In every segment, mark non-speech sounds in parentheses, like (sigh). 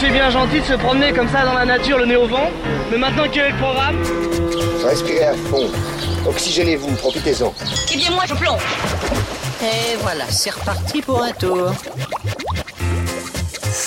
C'est bien gentil de se promener comme ça dans la nature, le nez au vent. Mais maintenant, quel est le programme Respirez à fond. Oxygénez-vous, profitez-en. Eh bien, moi, je plonge. Et voilà, c'est reparti pour un tour.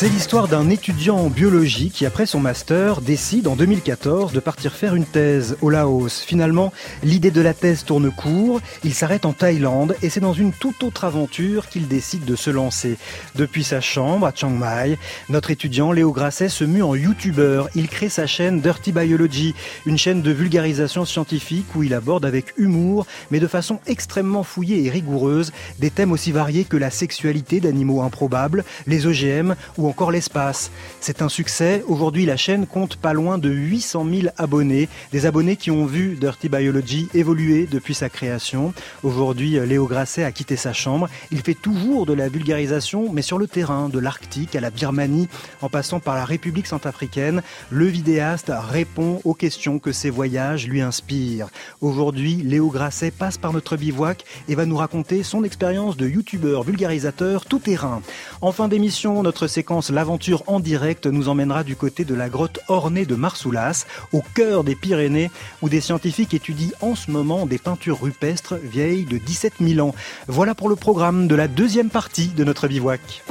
C'est l'histoire d'un étudiant en biologie qui, après son master, décide en 2014 de partir faire une thèse au Laos. Finalement, l'idée de la thèse tourne court, il s'arrête en Thaïlande et c'est dans une toute autre aventure qu'il décide de se lancer. Depuis sa chambre à Chiang Mai, notre étudiant Léo Grasset se mue en youtubeur. Il crée sa chaîne Dirty Biology, une chaîne de vulgarisation scientifique où il aborde avec humour, mais de façon extrêmement fouillée et rigoureuse, des thèmes aussi variés que la sexualité d'animaux improbables, les OGM ou encore l'espace. C'est un succès. Aujourd'hui, la chaîne compte pas loin de 800 000 abonnés. Des abonnés qui ont vu Dirty Biology évoluer depuis sa création. Aujourd'hui, Léo Grasset a quitté sa chambre. Il fait toujours de la vulgarisation, mais sur le terrain, de l'Arctique à la Birmanie, en passant par la République centrafricaine. Le vidéaste répond aux questions que ses voyages lui inspirent. Aujourd'hui, Léo Grasset passe par notre bivouac et va nous raconter son expérience de youtubeur vulgarisateur tout terrain. En fin d'émission, notre séquence L'aventure en direct nous emmènera du côté de la grotte ornée de Marsoulas, au cœur des Pyrénées, où des scientifiques étudient en ce moment des peintures rupestres vieilles de 17 000 ans. Voilà pour le programme de la deuxième partie de notre bivouac.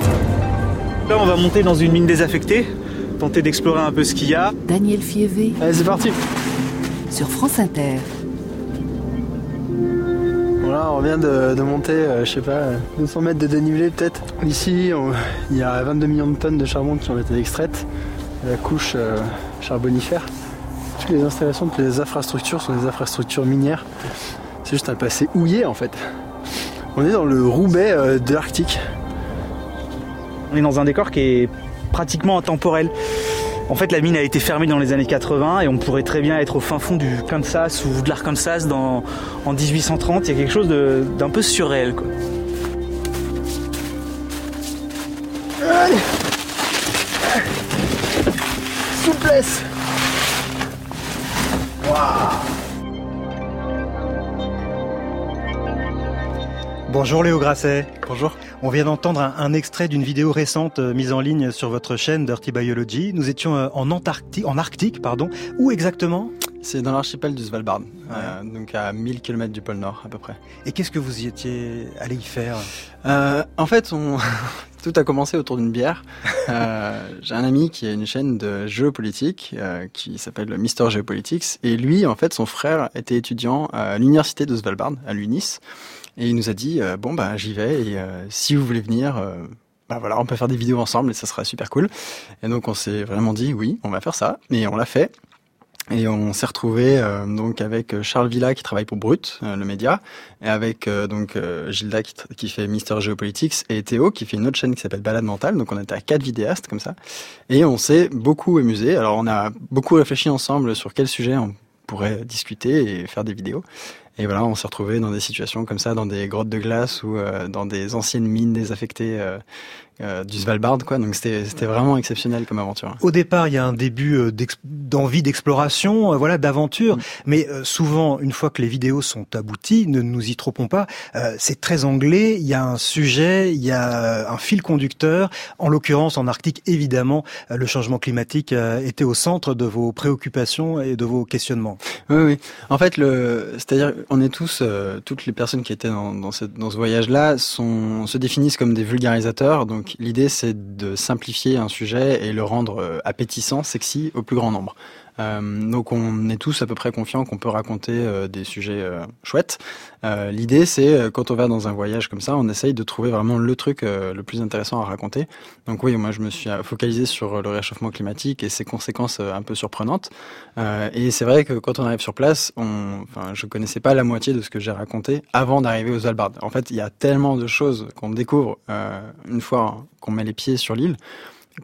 Là, on va monter dans une mine désaffectée, tenter d'explorer un peu ce qu'il y a. Daniel Fievé. Allez, c'est parti. Sur France Inter. On vient de, monter, euh, je sais pas, 200 mètres de dénivelé peut-être. Ici, il y a 22 millions de tonnes de charbon qui ont été extraites, la couche euh, charbonifère. Toutes les installations, toutes les infrastructures sont des infrastructures minières. C'est juste un passé houillé en fait. On est dans le Roubaix euh, de l'Arctique. On est dans un décor qui est pratiquement intemporel. En fait, la mine a été fermée dans les années 80 et on pourrait très bien être au fin fond du Kansas ou de l'Arkansas dans, en 1830. Il y a quelque chose d'un peu surréel. Quoi. Allez Souplesse Bonjour Léo Grasset. Bonjour. On vient d'entendre un, extrait d'une vidéo récente euh, mise en ligne sur votre chaîne Dirty Biology. Nous étions euh, en Antarctique, en Arctique, pardon. Où exactement? C'est dans l'archipel du Svalbard, euh, donc à 1000 km du pôle Nord à peu près. Et qu'est-ce que vous y étiez allé y faire? En fait, on... (laughs) tout a commencé autour d'une bière. (laughs) J'ai un ami qui a une chaîne de géopolitique qui s'appelle Mister Geopolitics, et lui, en fait, son frère était étudiant à l'université de Svalbard, à l'UNIS. Et il nous a dit euh, bon bah j'y vais et euh, si vous voulez venir, euh, bah voilà, on peut faire des vidéos ensemble et ça sera super cool. Et donc on s'est vraiment dit oui, on va faire ça et on l'a fait. Et on s'est retrouvé donc avec Charles Villa qui travaille pour Brut, le média, et avec donc Gilda qui, qui, fait Mister Geopolitics et Théo qui fait une autre chaîne qui s'appelle Balade Mentale. Donc on était à quatre vidéastes comme ça, et on s'est beaucoup amusé. Alors on a beaucoup réfléchi ensemble sur quel sujet on pourrait discuter et faire des vidéos. Et voilà, on s'est retrouvé dans des situations comme ça, dans des grottes de glace ou euh, dans des anciennes mines désaffectées euh, euh, du Svalbard, quoi. Donc c'était c'était vraiment exceptionnel comme aventure. Au départ, il y a un début euh, d'envie d'exploration, euh, voilà, d'aventure. Mm. Mais souvent, une fois que les vidéos sont abouties, ne nous y trompons pas, c'est très anglais. Il y a un sujet, il y a un fil conducteur. En l'occurrence, en Arctique, évidemment, le changement climatique était au centre de vos préoccupations et de vos questionnements. Oui, oui. En fait, le, c'est-à-dire, on est tous, toutes les personnes qui étaient dans, dans, cette, dans ce voyage-là, sont se définissent comme des vulgarisateurs. Donc l'idée c'est de simplifier un sujet et le rendre euh, appétissant, sexy au plus grand nombre. Euh, donc on est tous à peu près confiants qu'on peut raconter euh, des sujets euh, chouettes. L'idée c'est quand on va dans un voyage comme ça, on essaye de trouver vraiment le truc le plus intéressant à raconter. Donc oui, moi je me suis focalisé sur le réchauffement climatique et ses conséquences un peu surprenantes. et c'est vrai que quand on arrive sur place, on, enfin, je connaissais pas la moitié de ce que j'ai raconté avant d'arriver aux Svalbard. En fait, il y a tellement de choses qu'on découvre une fois qu'on met les pieds sur l'île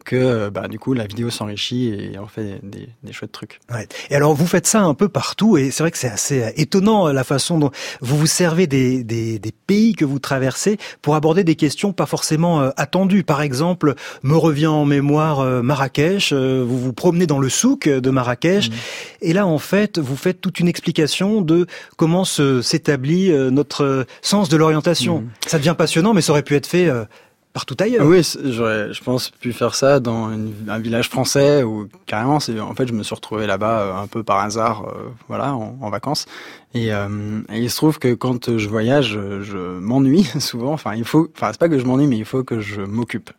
que bah, du coup la vidéo s'enrichit et en fait des, des chouettes trucs. Ouais. Et alors vous faites ça un peu partout et c'est vrai que c'est assez euh, étonnant euh, la façon dont vous vous servez des, des, des, pays que vous traversez pour aborder des questions pas forcément euh, attendues. Par exemple, me revient en mémoire Marrakech, vous vous promenez dans le souk de Marrakech mmh. et là en fait vous faites toute une explication de comment s'établit notre sens de l'orientation. Mmh. Ça devient passionnant mais ça aurait pu être fait partout ailleurs. Oui, j'aurais, je pense, pu faire ça dans un village français ou carrément. En fait, je me suis retrouvé là-bas euh, un peu par hasard, euh, voilà, en, vacances. Et, euh, et il se trouve que quand je voyage, je, m'ennuie (laughs) souvent. Enfin, il faut, enfin, c'est pas que je m'ennuie, mais il faut que je m'occupe.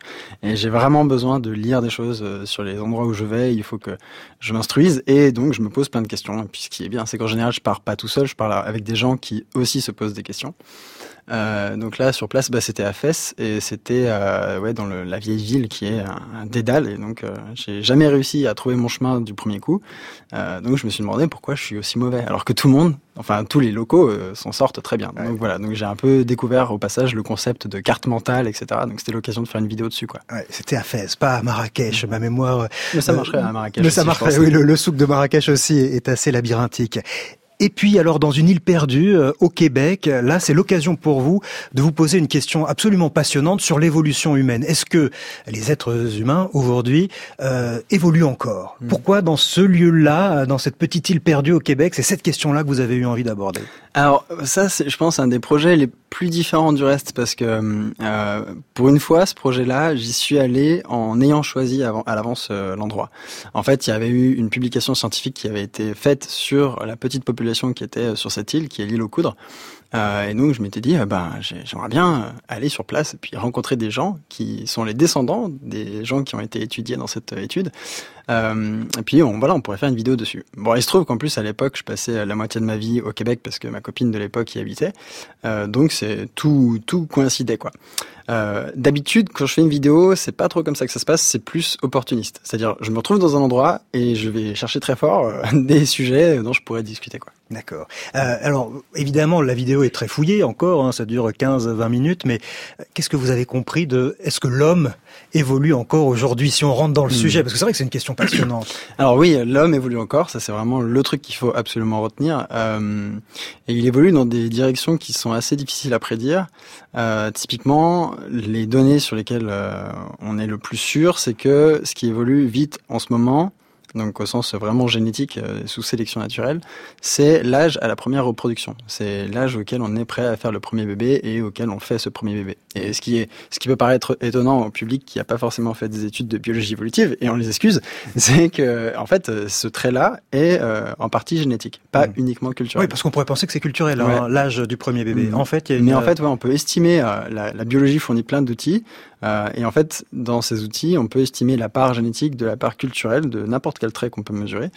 Et j'ai vraiment besoin de lire des choses sur les endroits où je vais. Il faut que je m'instruise et donc je me pose plein de questions. Et puis, ce qui est bien, c'est qu'en général, je pars pas tout seul. Je pars avec des gens qui aussi se posent des questions. Euh, donc là, sur place, bah, c'était à Fès et c'était euh, ouais, dans le, la vieille ville qui est un, un dédale. Et donc, euh, j'ai jamais réussi à trouver mon chemin du premier coup. Donc, je me suis demandé pourquoi je suis aussi mauvais, alors que tout le monde, enfin tous les locaux, s'en sortent très bien. Donc voilà. Donc j'ai un peu découvert au passage le concept de carte mentale, etc. Donc c'était l'occasion de faire une vidéo dessus, quoi. Ouais, C'était à Fès, pas à Marrakech. Ma mémoire. Mais ça marcherait à Marrakech. Mais ça aussi, marcherait. Oui, le, le souk de Marrakech aussi est assez labyrinthique. Et puis alors dans une île perdue euh, au Québec, là c'est l'occasion pour vous de vous poser une question absolument passionnante sur l'évolution humaine. Est-ce que les êtres humains aujourd'hui euh, évoluent encore? Hmm. Pourquoi dans ce lieu-là, dans cette petite île perdue au Québec, c'est cette question-là que vous avez eu envie d'aborder? Alors ça, c'est, je pense, un des projets les plus différents du reste parce que euh, pour une fois, ce projet-là, j'y suis allé en ayant choisi avant, à l'avance l'endroit. En fait, il y avait eu une publication scientifique qui avait été faite sur la petite population qui était euh, sur cette île, qui est l'île aux coudres. Euh, et donc je m'étais dit, euh, ben j'ai- j'aimerais bien aller sur place et puis rencontrer des gens qui sont les descendants des gens qui ont été étudiés dans cette étude. Et puis on, voilà, on pourrait faire une vidéo dessus. Bon, il se trouve qu'en plus à l'époque, je passais la moitié de ma vie au Québec parce que ma copine de l'époque y habitait. Donc c'est tout tout coïncidait quoi. D'habitude, quand je fais une vidéo, c'est pas trop comme ça que ça se passe, c'est plus opportuniste. C'est-à-dire, je me retrouve dans un endroit et je vais chercher très fort (laughs) des sujets dont je pourrais discuter quoi. D'accord. Euh, alors, évidemment, la vidéo est très fouillée encore, hein, ça dure 15-20 minutes, mais euh, qu'est-ce que vous avez compris de... Est-ce que l'homme évolue encore aujourd'hui, si on rentre dans le Hmm. sujet? Parce que c'est vrai que c'est une question passionnante. (coughs) Alors oui, l'homme évolue encore, ça c'est vraiment le truc qu'il faut absolument retenir. Euh, et il évolue dans des directions qui sont assez difficiles à prédire. Euh, typiquement, les données sur lesquelles euh, on est le plus sûr, c'est que ce qui évolue vite en ce moment, donc au sens vraiment génétique, euh, sous sélection naturelle, c'est l'âge à la première reproduction. C'est l'âge auquel on est prêt à faire le premier bébé et auquel on fait ce premier bébé. Et ce qui est, ce qui peut paraître étonnant au public qui n'a pas forcément fait des études de biologie évolutive, et on les excuse, (laughs) c'est que en fait, euh, ce trait-là est euh, en partie génétique, pas Mm. uniquement culturel. oui, parce qu'on pourrait penser que c'est culturel, hein, Ouais. l'âge du premier bébé. Mhm. En fait, il y a une... Mais en fait, ouais, on peut estimer, euh, la, la biologie fournit plein d'outils, euh, et en fait, dans ces outils, on peut estimer la part génétique de la part culturelle de n'importe quel trait qu'on peut mesurer,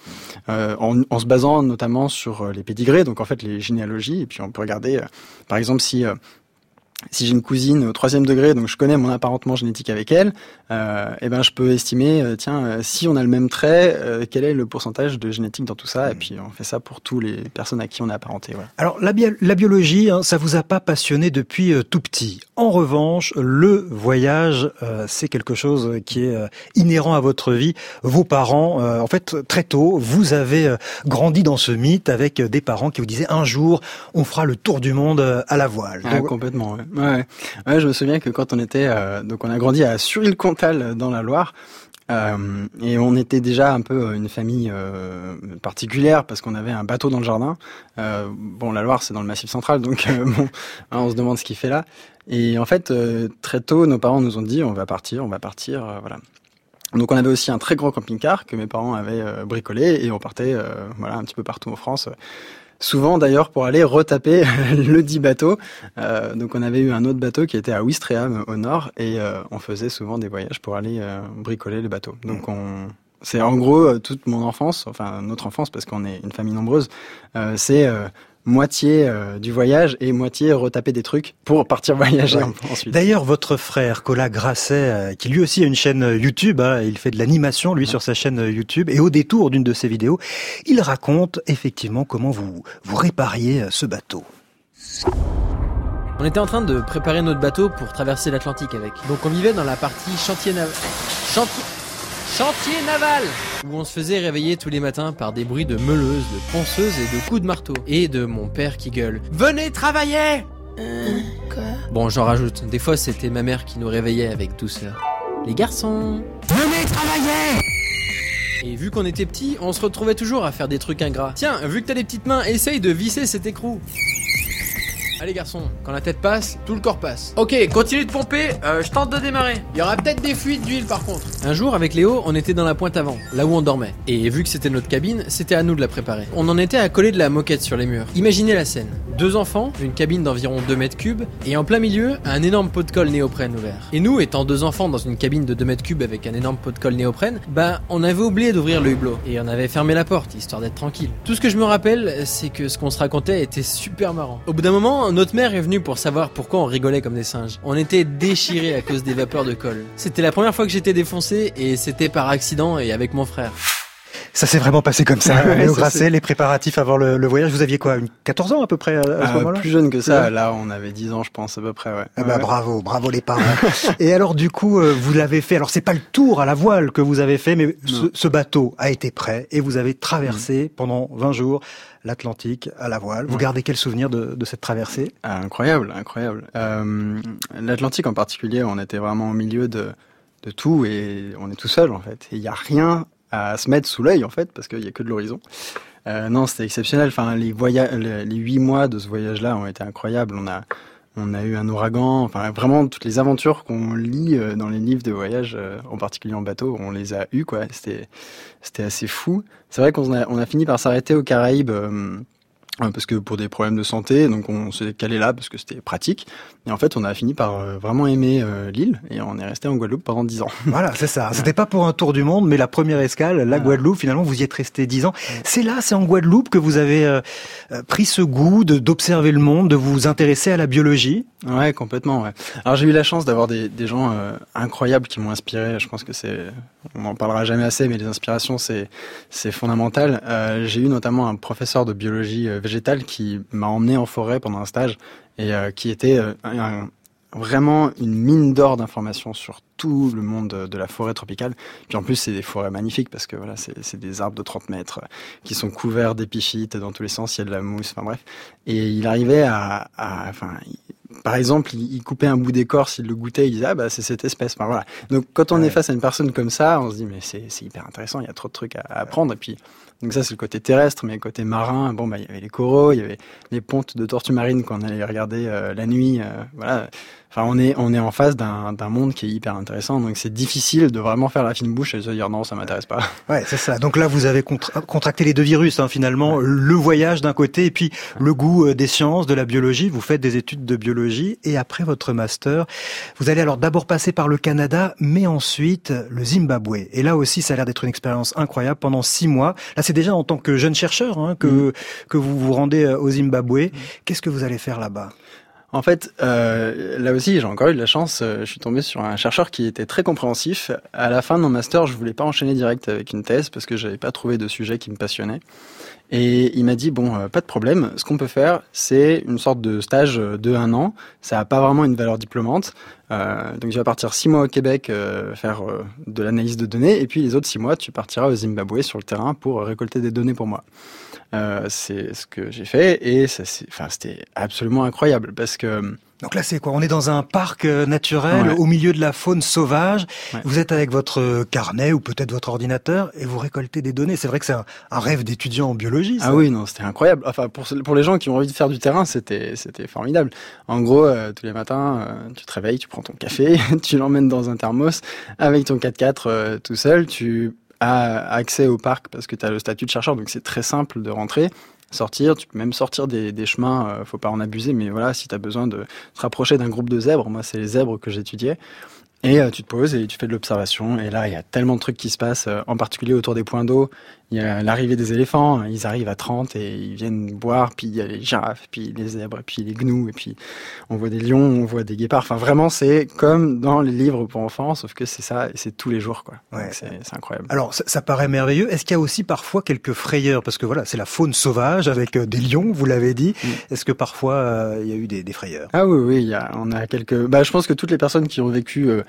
euh, en, en se basant notamment sur euh, les pédigrés, donc en fait les généalogies, et puis on peut regarder, par exemple, si si j'ai une cousine au troisième degré, donc je connais mon apparentement génétique avec elle, euh, et ben je peux estimer, euh, tiens, euh, si on a le même trait, euh, quel est le pourcentage de génétique dans tout ça, et puis on fait ça pour tous les personnes à qui on est apparenté. Voilà. Alors, la, bi- la biologie, hein, ça vous a pas passionné depuis euh, tout petit. En revanche, le voyage, c'est quelque chose qui est inhérent à votre vie. Vos parents, en fait, très tôt, vous avez grandi dans ce mythe avec des parents qui vous disaient un jour, on fera le tour du monde à la voile. Ah, Donc, complètement. Ouais. Ouais, je me souviens que quand on était, euh, donc on a grandi à Suril-Comtal dans la Loire. euh, et on était déjà un peu une famille euh, particulière parce qu'on avait un bateau dans le jardin. Bon, la Loire c'est dans le Massif central, donc (laughs) bon, hein, on se demande ce qu'il fait là. Et en fait, très tôt, nos parents nous ont dit on va partir, on va partir, voilà. Donc on avait aussi un très grand camping-car que mes parents avaient bricolé et on partait, voilà, un petit peu partout en France. Souvent d'ailleurs pour aller retaper (laughs) le dit bateau. Euh, donc on avait eu un autre bateau qui était à Ouistreham au nord et euh, on faisait souvent des voyages pour aller euh, bricoler le bateau. Donc on c'est en gros toute mon enfance, enfin notre enfance parce qu'on est une famille nombreuse, c'est moitié euh, du voyage et moitié retaper des trucs pour partir voyager Ouais. ensuite. D'ailleurs, votre frère, Colas Grasset, euh, qui lui aussi a une chaîne euh, YouTube, hein, il fait de l'animation, lui, sur sa chaîne YouTube, et au détour d'une de ses vidéos, il raconte effectivement comment vous, vous répariez ce bateau. On était en train de préparer notre bateau pour traverser l'Atlantique avec. Donc on vivait dans la partie chantier naval. Chantier. Chantier naval Où on se faisait réveiller tous les matins par des bruits de meuleuses, de ponceuses et de coups de marteau. Et de mon père qui gueule Venez travailler quoi? Bon, j'en rajoute. Des fois, c'était ma mère qui nous réveillait avec douceur. Les garçons Venez travailler Et vu qu'on était petits, on se retrouvait toujours à faire des trucs ingrats. Tiens, vu que t'as des petites mains, essaye de visser cet écrou. Allez garçon, quand la tête passe, tout le corps passe. Ok, continue de pomper, euh, je tente de démarrer. Il y aura peut-être des fuites d'huile par contre. Un jour, avec Léo, on était dans la pointe avant, là où on dormait. Et vu que c'était notre cabine, c'était à nous de la préparer. On en était à coller de la moquette sur les murs. Imaginez la scène. Deux enfants, une cabine d'environ 2 mètres cubes, et en plein milieu, un énorme pot de colle néoprène ouvert. Et nous, étant deux enfants dans une cabine de 2 mètres cubes avec un énorme pot de colle néoprène, bah on avait oublié d'ouvrir le hublot. Et on avait fermé la porte, histoire d'être tranquille. Tout ce que je me rappelle, c'est que ce qu'on se racontait était super marrant. Au bout d'un moment, notre mère est venue pour savoir pourquoi on rigolait comme des singes. On était déchirés à cause des vapeurs de colle. C'était la première fois que j'étais défoncé, et c'était par accident et avec mon frère. Ça s'est vraiment passé comme ça. Ouais, Léo ça, Grasset, les préparatifs avant le, le voyage. Vous aviez quoi une 14 ans à peu près à, à ce Euh, moment-là plus jeune que ça, là on avait 10 ans je pense à peu près, ouais. Ah bah, Ouais. bravo, bravo les parents. (laughs) Et alors du coup, euh, vous l'avez fait. Alors c'est pas le tour à la voile que vous avez fait, mais ce, ce bateau a été prêt et vous avez traversé pendant 20 jours l'Atlantique à la voile. Vous Ouais. gardez quel souvenir de, de cette traversée? Ah, incroyable, incroyable. Euh, L'Atlantique en particulier, on était vraiment au milieu de, de tout et on est tout seul en fait. Il n'y a rien à se mettre sous l'œil en fait parce qu'il y a que de l'horizon. Euh, non, c'était exceptionnel. Enfin, les huit mois de ce voyage-là ont été incroyables. On a, on a eu un ouragan. Enfin, vraiment toutes les aventures qu'on lit euh, dans les livres de voyage, euh, en particulier en bateau, on les a eues quoi. C'était, c'était assez fou. C'est vrai qu'on a, on a fini par s'arrêter aux Caraïbes. Euh, parce que pour des problèmes de santé, donc on s'est calé là parce que c'était pratique. Et en fait, on a fini par euh, vraiment aimer euh, l'île et on est resté en Guadeloupe pendant 10 ans. Voilà, c'est ça. C'était pas pour un tour du monde, mais la première escale, la. Guadeloupe. Finalement, vous y êtes resté 10 ans. C'est là, c'est en Guadeloupe que vous avez pris ce goût de- d'observer le monde, de vous intéresser à la biologie? Ouais, complètement. Ouais. Alors j'ai eu la chance d'avoir des, des gens euh, incroyables qui m'ont inspiré. Je pense que c'est, on n'en parlera jamais assez, mais les inspirations c'est c'est fondamental. Euh, j'ai eu notamment un professeur de biologie euh, végétale qui m'a emmené en forêt pendant un stage et euh, qui était euh, un- vraiment une mine d'or d'informations sur tout le monde de, la forêt tropicale. Puis en plus, c'est des forêts magnifiques parce que voilà, c'est des arbres de 30 mètres euh, qui sont couverts d'épiphytes dans tous les sens. Il y a de la mousse, enfin bref. Et il arrivait à, à enfin, par exemple, il, coupait un bout d'écorce, il le goûtait, il disait ah bah c'est cette espèce. Enfin voilà. Donc quand on Ouais. est face à une personne comme ça, on se dit mais c'est c'est hyper intéressant, il y a trop de trucs à, à apprendre. Et puis donc ça c'est le côté terrestre, mais le côté marin, bon bah il y avait les coraux, il y avait les pontes de tortues marines qu'on allait regarder euh, la nuit. euh, voilà. Enfin on est on est en face d'un d'un monde qui est hyper intéressant. Donc c'est difficile de vraiment faire la fine bouche et de se dire non ça m'intéresse pas. (laughs) Ouais, c'est ça. Donc là, vous avez contra- contracté les deux virus, hein, finalement. Le voyage d'un côté et puis le goût euh, des sciences, de la biologie. Vous faites des études de biologie et après votre master, vous allez alors d'abord passer par le Canada, mais ensuite le Zimbabwe. Et là aussi, ça a l'air d'être une expérience incroyable pendant six mois. Là, c'est déjà en tant que jeune chercheur hein, que que vous vous rendez euh, au Zimbabwe. Qu'est-ce que vous allez faire là-bas? En fait, euh, là aussi, j'ai encore eu de la chance. euh, Je suis tombé sur un chercheur qui était très compréhensif. À la fin de mon master, je voulais pas enchaîner direct avec une thèse parce que j'avais pas trouvé de sujet qui me passionnait. Et il m'a dit bon, euh, pas de problème. Ce qu'on peut faire, c'est une sorte de stage euh, de un an. Ça a pas vraiment une valeur diplômante. Euh, donc tu vas partir six mois au Québec euh, faire euh, de l'analyse de données, et puis les autres six mois, tu partiras au Zimbabwe sur le terrain pour récolter des données pour moi. Euh, c'est ce que j'ai fait et ça, c'est- enfin, c'était absolument incroyable parce que Donc là, c'est quoi? On est dans un parc euh, naturel, Ouais. au milieu de la faune sauvage. Ouais. Vous êtes avec votre euh, carnet ou peut-être votre ordinateur et vous récoltez des données. C'est vrai que c'est un, un rêve d'étudiant en biologie. Ça. Ah oui, non, c'était incroyable. Enfin, pour, pour les gens qui ont envie de faire du terrain, c'était, c'était formidable. En gros, euh, tous les matins, euh, tu te réveilles, tu prends ton café, (laughs) tu l'emmènes dans un thermos avec ton 4x4 euh, tout seul. Tu accès au parc parce que tu as le statut de chercheur, donc c'est très simple de rentrer. Sortir, tu peux même sortir des, des chemins, euh, faut pas en abuser, mais voilà, si tu as besoin de te rapprocher d'un groupe de zèbres, moi c'est les zèbres que j'étudiais, et euh, tu te poses et tu fais de l'observation, et là il y a tellement de trucs qui se passent, euh, en particulier autour des points d'eau, il y a l'arrivée des éléphants, ils arrivent à 30 et ils viennent boire, puis il y a les girafes, puis les zèbres, puis les gnous, et puis on voit des lions, on voit des guépards. Enfin, vraiment, c'est comme dans les livres pour enfants, sauf que c'est ça, et c'est tous les jours, quoi. Ouais. C'est incroyable. Alors, ça, ça paraît merveilleux. Est-ce qu'il y a aussi parfois quelques frayeurs? Parce que voilà, c'est la faune sauvage avec euh, des lions, vous l'avez dit. Est-ce que parfois euh, il y a eu des, des frayeurs? Ah oui, oui, il y a, on a quelques. Bah, je pense que toutes les personnes qui ont vécu euh,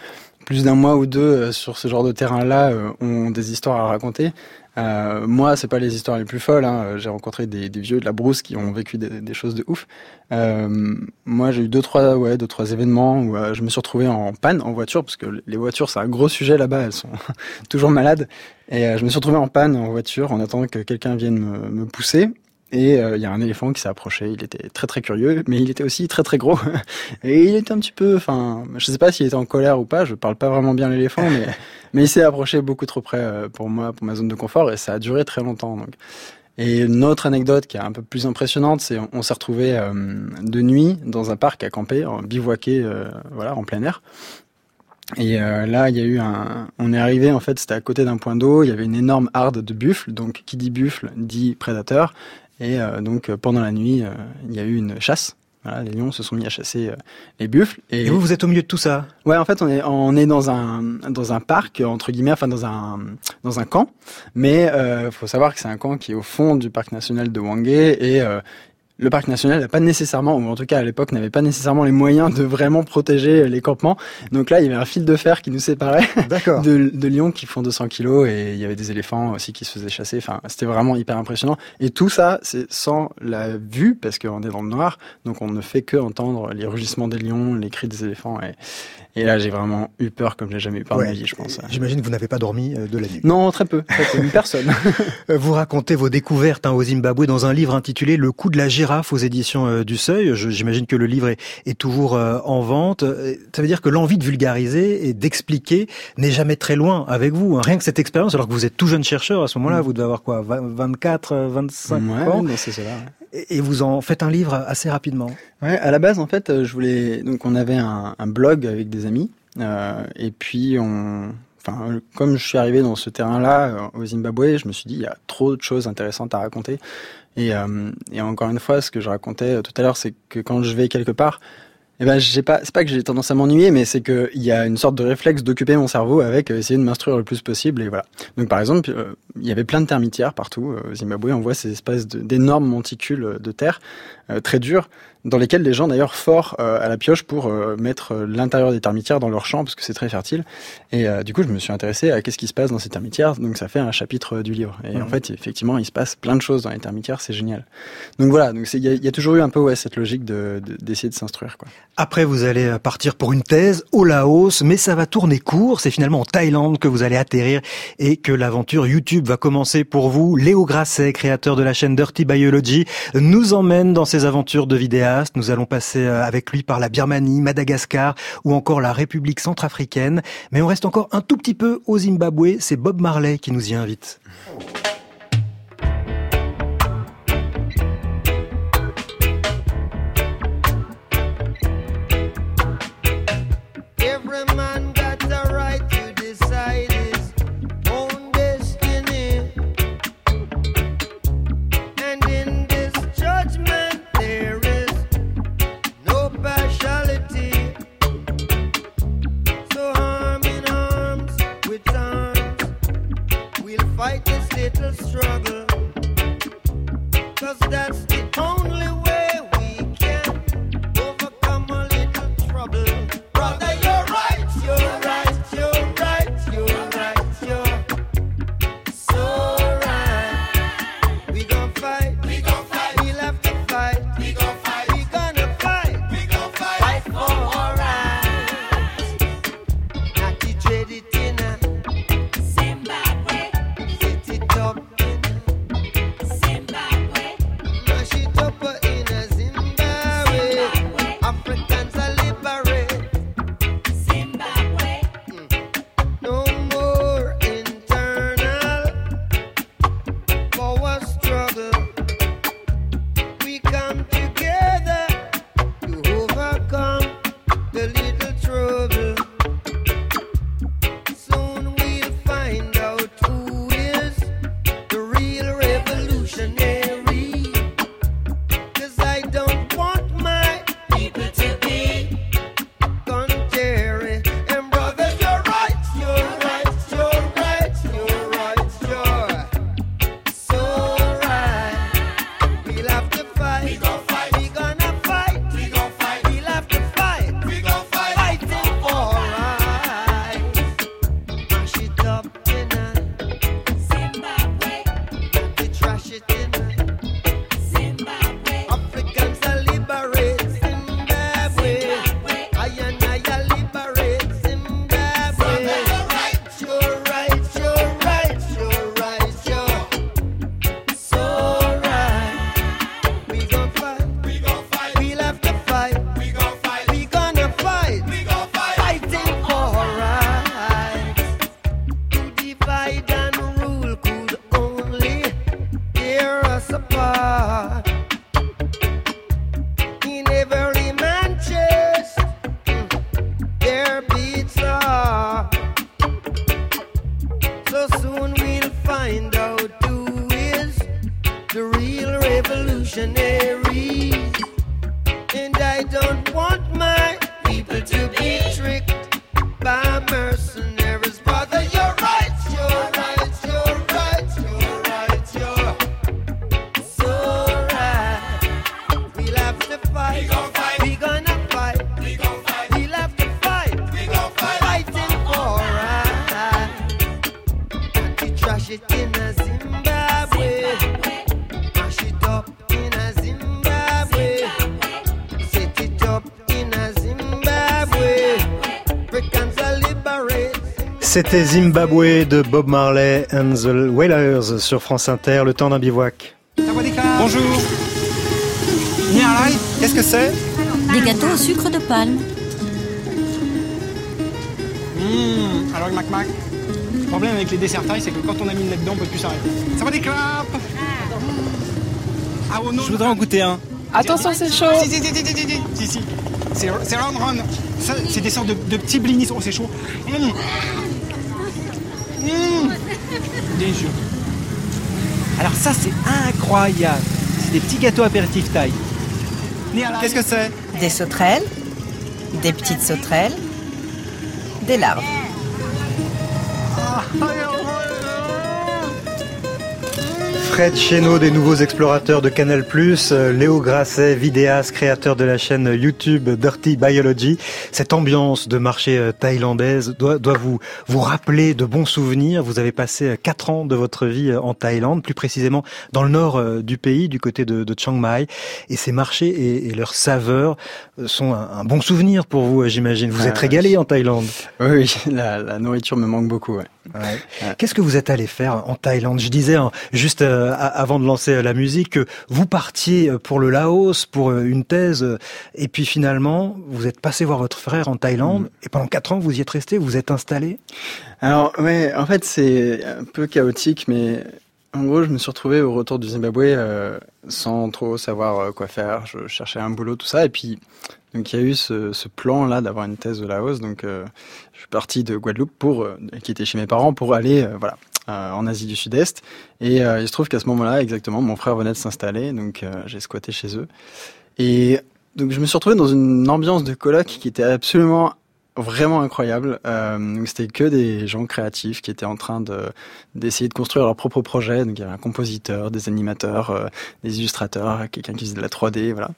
plus d'un mois ou deux euh, sur ce genre de terrain-là euh, ont des histoires à raconter. Euh, moi, c'est pas les histoires les plus folles. Hein. J'ai rencontré des, vieux de la brousse qui ont vécu des, choses de ouf. Euh, moi, j'ai eu deux trois, ouais, deux trois événements où je me suis retrouvé en panne en voiture parce que les voitures, c'est un gros sujet là-bas. Elles sont (laughs) toujours malades. Et je me suis retrouvé en panne en voiture en attendant que quelqu'un vienne me pousser. Et euh, il y a un éléphant qui s'est approché. Il était très très curieux, mais il était aussi très très gros. (laughs) Et il était un petit peu, enfin, je sais pas s'il était en colère ou pas. Je parle pas vraiment bien l'éléphant, mais (laughs) mais il s'est approché beaucoup trop près euh, pour moi, pour ma zone de confort, et ça a duré très longtemps. Donc. Et une autre anecdote qui est un peu plus impressionnante, c'est on, s'est retrouvé euh, de nuit dans un parc à camper, en bivouaqué, euh, voilà, en plein air. Et euh, là, il y a eu un. On est arrivé en fait, c'était à côté d'un point d'eau. Il y avait une énorme harde de buffles. Donc, qui dit buffle dit prédateur. Et donc, pendant la nuit, il y a eu une chasse. Voilà, les lions se sont mis à chasser les buffles. Et, vous, vous êtes au milieu de tout ça? Ouais, en fait, on est on est dans un dans un parc entre guillemets, enfin dans un dans un camp. Mais euh, faut savoir que c'est un camp qui est au fond du parc national de Wangé et euh, le parc national n'a pas nécessairement, ou en tout cas à l'époque n'avait pas nécessairement les moyens de vraiment protéger les campements. Donc là, il y avait un fil de fer qui nous séparait (laughs) de, de lions qui font 200 kilos et il y avait des éléphants aussi qui se faisaient chasser. Enfin, c'était vraiment hyper impressionnant. Et tout ça, c'est sans la vue parce qu'on est dans le noir, donc on ne fait que entendre les rugissements des lions, les cris des éléphants. Et, et là, j'ai vraiment eu peur comme j'ai jamais eu peur de ma vie, je pense. J'imagine que vous n'avez pas dormi euh, de la nuit. Non, très peu. Très peu personne. Euh, (laughs) (laughs) vous racontez vos découvertes hein, au Zimbabwe dans un livre intitulé Le coup de la girafe aux éditions euh, du Seuil. J'imagine que le livre est, est toujours en vente. Ça veut dire que l'envie de vulgariser et d'expliquer n'est jamais très loin avec vous. Hein. Rien que cette expérience, alors que vous êtes tout jeune chercheur à ce moment-là, mm. vous devez avoir quoi 24, 25 ouais, ans c'est cela. Et vous en faites un livre assez rapidement. Ouais, à la base, en fait, je voulais. Donc, on avait un, un blog avec des amis, euh, et puis on. Enfin, comme je suis arrivé dans ce terrain-là euh, au Zimbabwe, je me suis dit il y a trop de choses intéressantes à raconter. Et, euh, et encore une fois, ce que je racontais tout à l'heure, c'est que quand je vais quelque part, eh ben, j'ai pas, c'est pas que j'ai tendance à m'ennuyer, mais c'est qu'il y a une sorte de réflexe d'occuper mon cerveau avec euh, essayer de m'instruire le plus possible et voilà. Donc par exemple, euh, il y avait plein de termitières partout euh, au Zimbabwe. On voit ces espèces d'énormes monticules de terre très durs dans lesquels les gens d'ailleurs forts euh, à la pioche pour euh, mettre euh, l'intérieur des termitières dans leur champ parce que c'est très fertile. Et du coup, je me suis intéressé à qu'est-ce qui se passe dans ces termitières. Donc ça fait un chapitre du livre. Et en mmh. fait, effectivement, il se passe plein de choses dans les termitières. C'est génial. Donc voilà. Donc il y, y, a toujours eu un peu ouais, cette logique de d'essayer de, s'instruire. Quoi. Après, vous allez partir pour une thèse au Laos, mais ça va tourner court. C'est finalement en Thaïlande que vous allez atterrir et que l'aventure YouTube va commencer pour vous. Léo Grasset, créateur de la chaîne Dirty Biology, nous emmène dans ses aventures de Nous allons passer euh, avec lui par la Birmanie, Madagascar ou encore la République centrafricaine. Mais on reste encore un tout petit peu au Zimbabwe. C'est Bob Marley qui nous y invite. C'était Zimbabwe de Bob Marley and the Wailers sur France Inter, le temps d'un bivouac. Bonjour. Qu'est-ce que c'est? Des gâteaux au sucre de palme. Mmh, alors le Mac Mac. Le problème avec les desserts thaï, c'est que quand on a mis le nez dedans, on peut plus s'arrêter. Ça va des claps? Ah oh non Je voudrais en goûter un. Attention, c'est chaud. Si, si, si, si, si, si, si, si. C'est round round. C'est des sortes de, de petits blinis. Oh, c'est chaud. Mmh. Mmh. Délicieux. Alors ça, c'est incroyable. C'est des petits gâteaux apéritifs thaï. Qu'est-ce que c'est? Des sauterelles, des petites sauterelles, des larves. Fred Cheno des Nouveaux Explorateurs de Canal+, euh, Léo Grasset, vidéaste, créateur de la chaîne YouTube Dirty Biology. Cette ambiance de marché euh, thaïlandaise doit, doit vous, vous rappeler de bons souvenirs. Vous avez passé euh, quatre ans de votre vie en Thaïlande, plus précisément dans le nord du pays, du côté de, de Chiang Mai. Et ces marchés et, et leurs saveurs sont un, un bon souvenir pour vous, j'imagine. Vous êtes Ah, régalé en Thaïlande. Oui, oui, (laughs) la, la nourriture me manque beaucoup. Ouais. Qu'est-ce que vous êtes allé faire en Thaïlande? Je disais hein, juste euh, a- avant de lancer la musique que vous partiez euh, pour le Laos pour euh, une thèse euh, et puis finalement vous êtes passé voir votre frère en Thaïlande et pendant quatre ans vous y êtes resté, vous êtes installé? Alors ouais, en fait c'est un peu chaotique, mais en gros je me suis retrouvé au retour du Zimbabwe euh, sans trop savoir euh, quoi faire. Je cherchais un boulot, tout ça, et puis donc il y a eu ce, ce plan là d'avoir une thèse au Laos. Donc euh, je suis parti de Guadeloupe pour euh, qui était chez mes parents pour aller euh, voilà euh, en Asie du Sud-Est. Et euh, il se trouve qu'à ce moment-là, exactement, mon frère venait de s'installer, donc euh, j'ai squatté chez eux. Et donc je me suis retrouvé dans une ambiance de coloc qui était absolument vraiment incroyable. Euh, c'était que des gens créatifs qui étaient en train de d'essayer de construire leur propre projet. Donc il y avait un compositeur, des animateurs, des illustrateurs, quelqu'un qui faisait de la 3D, voilà.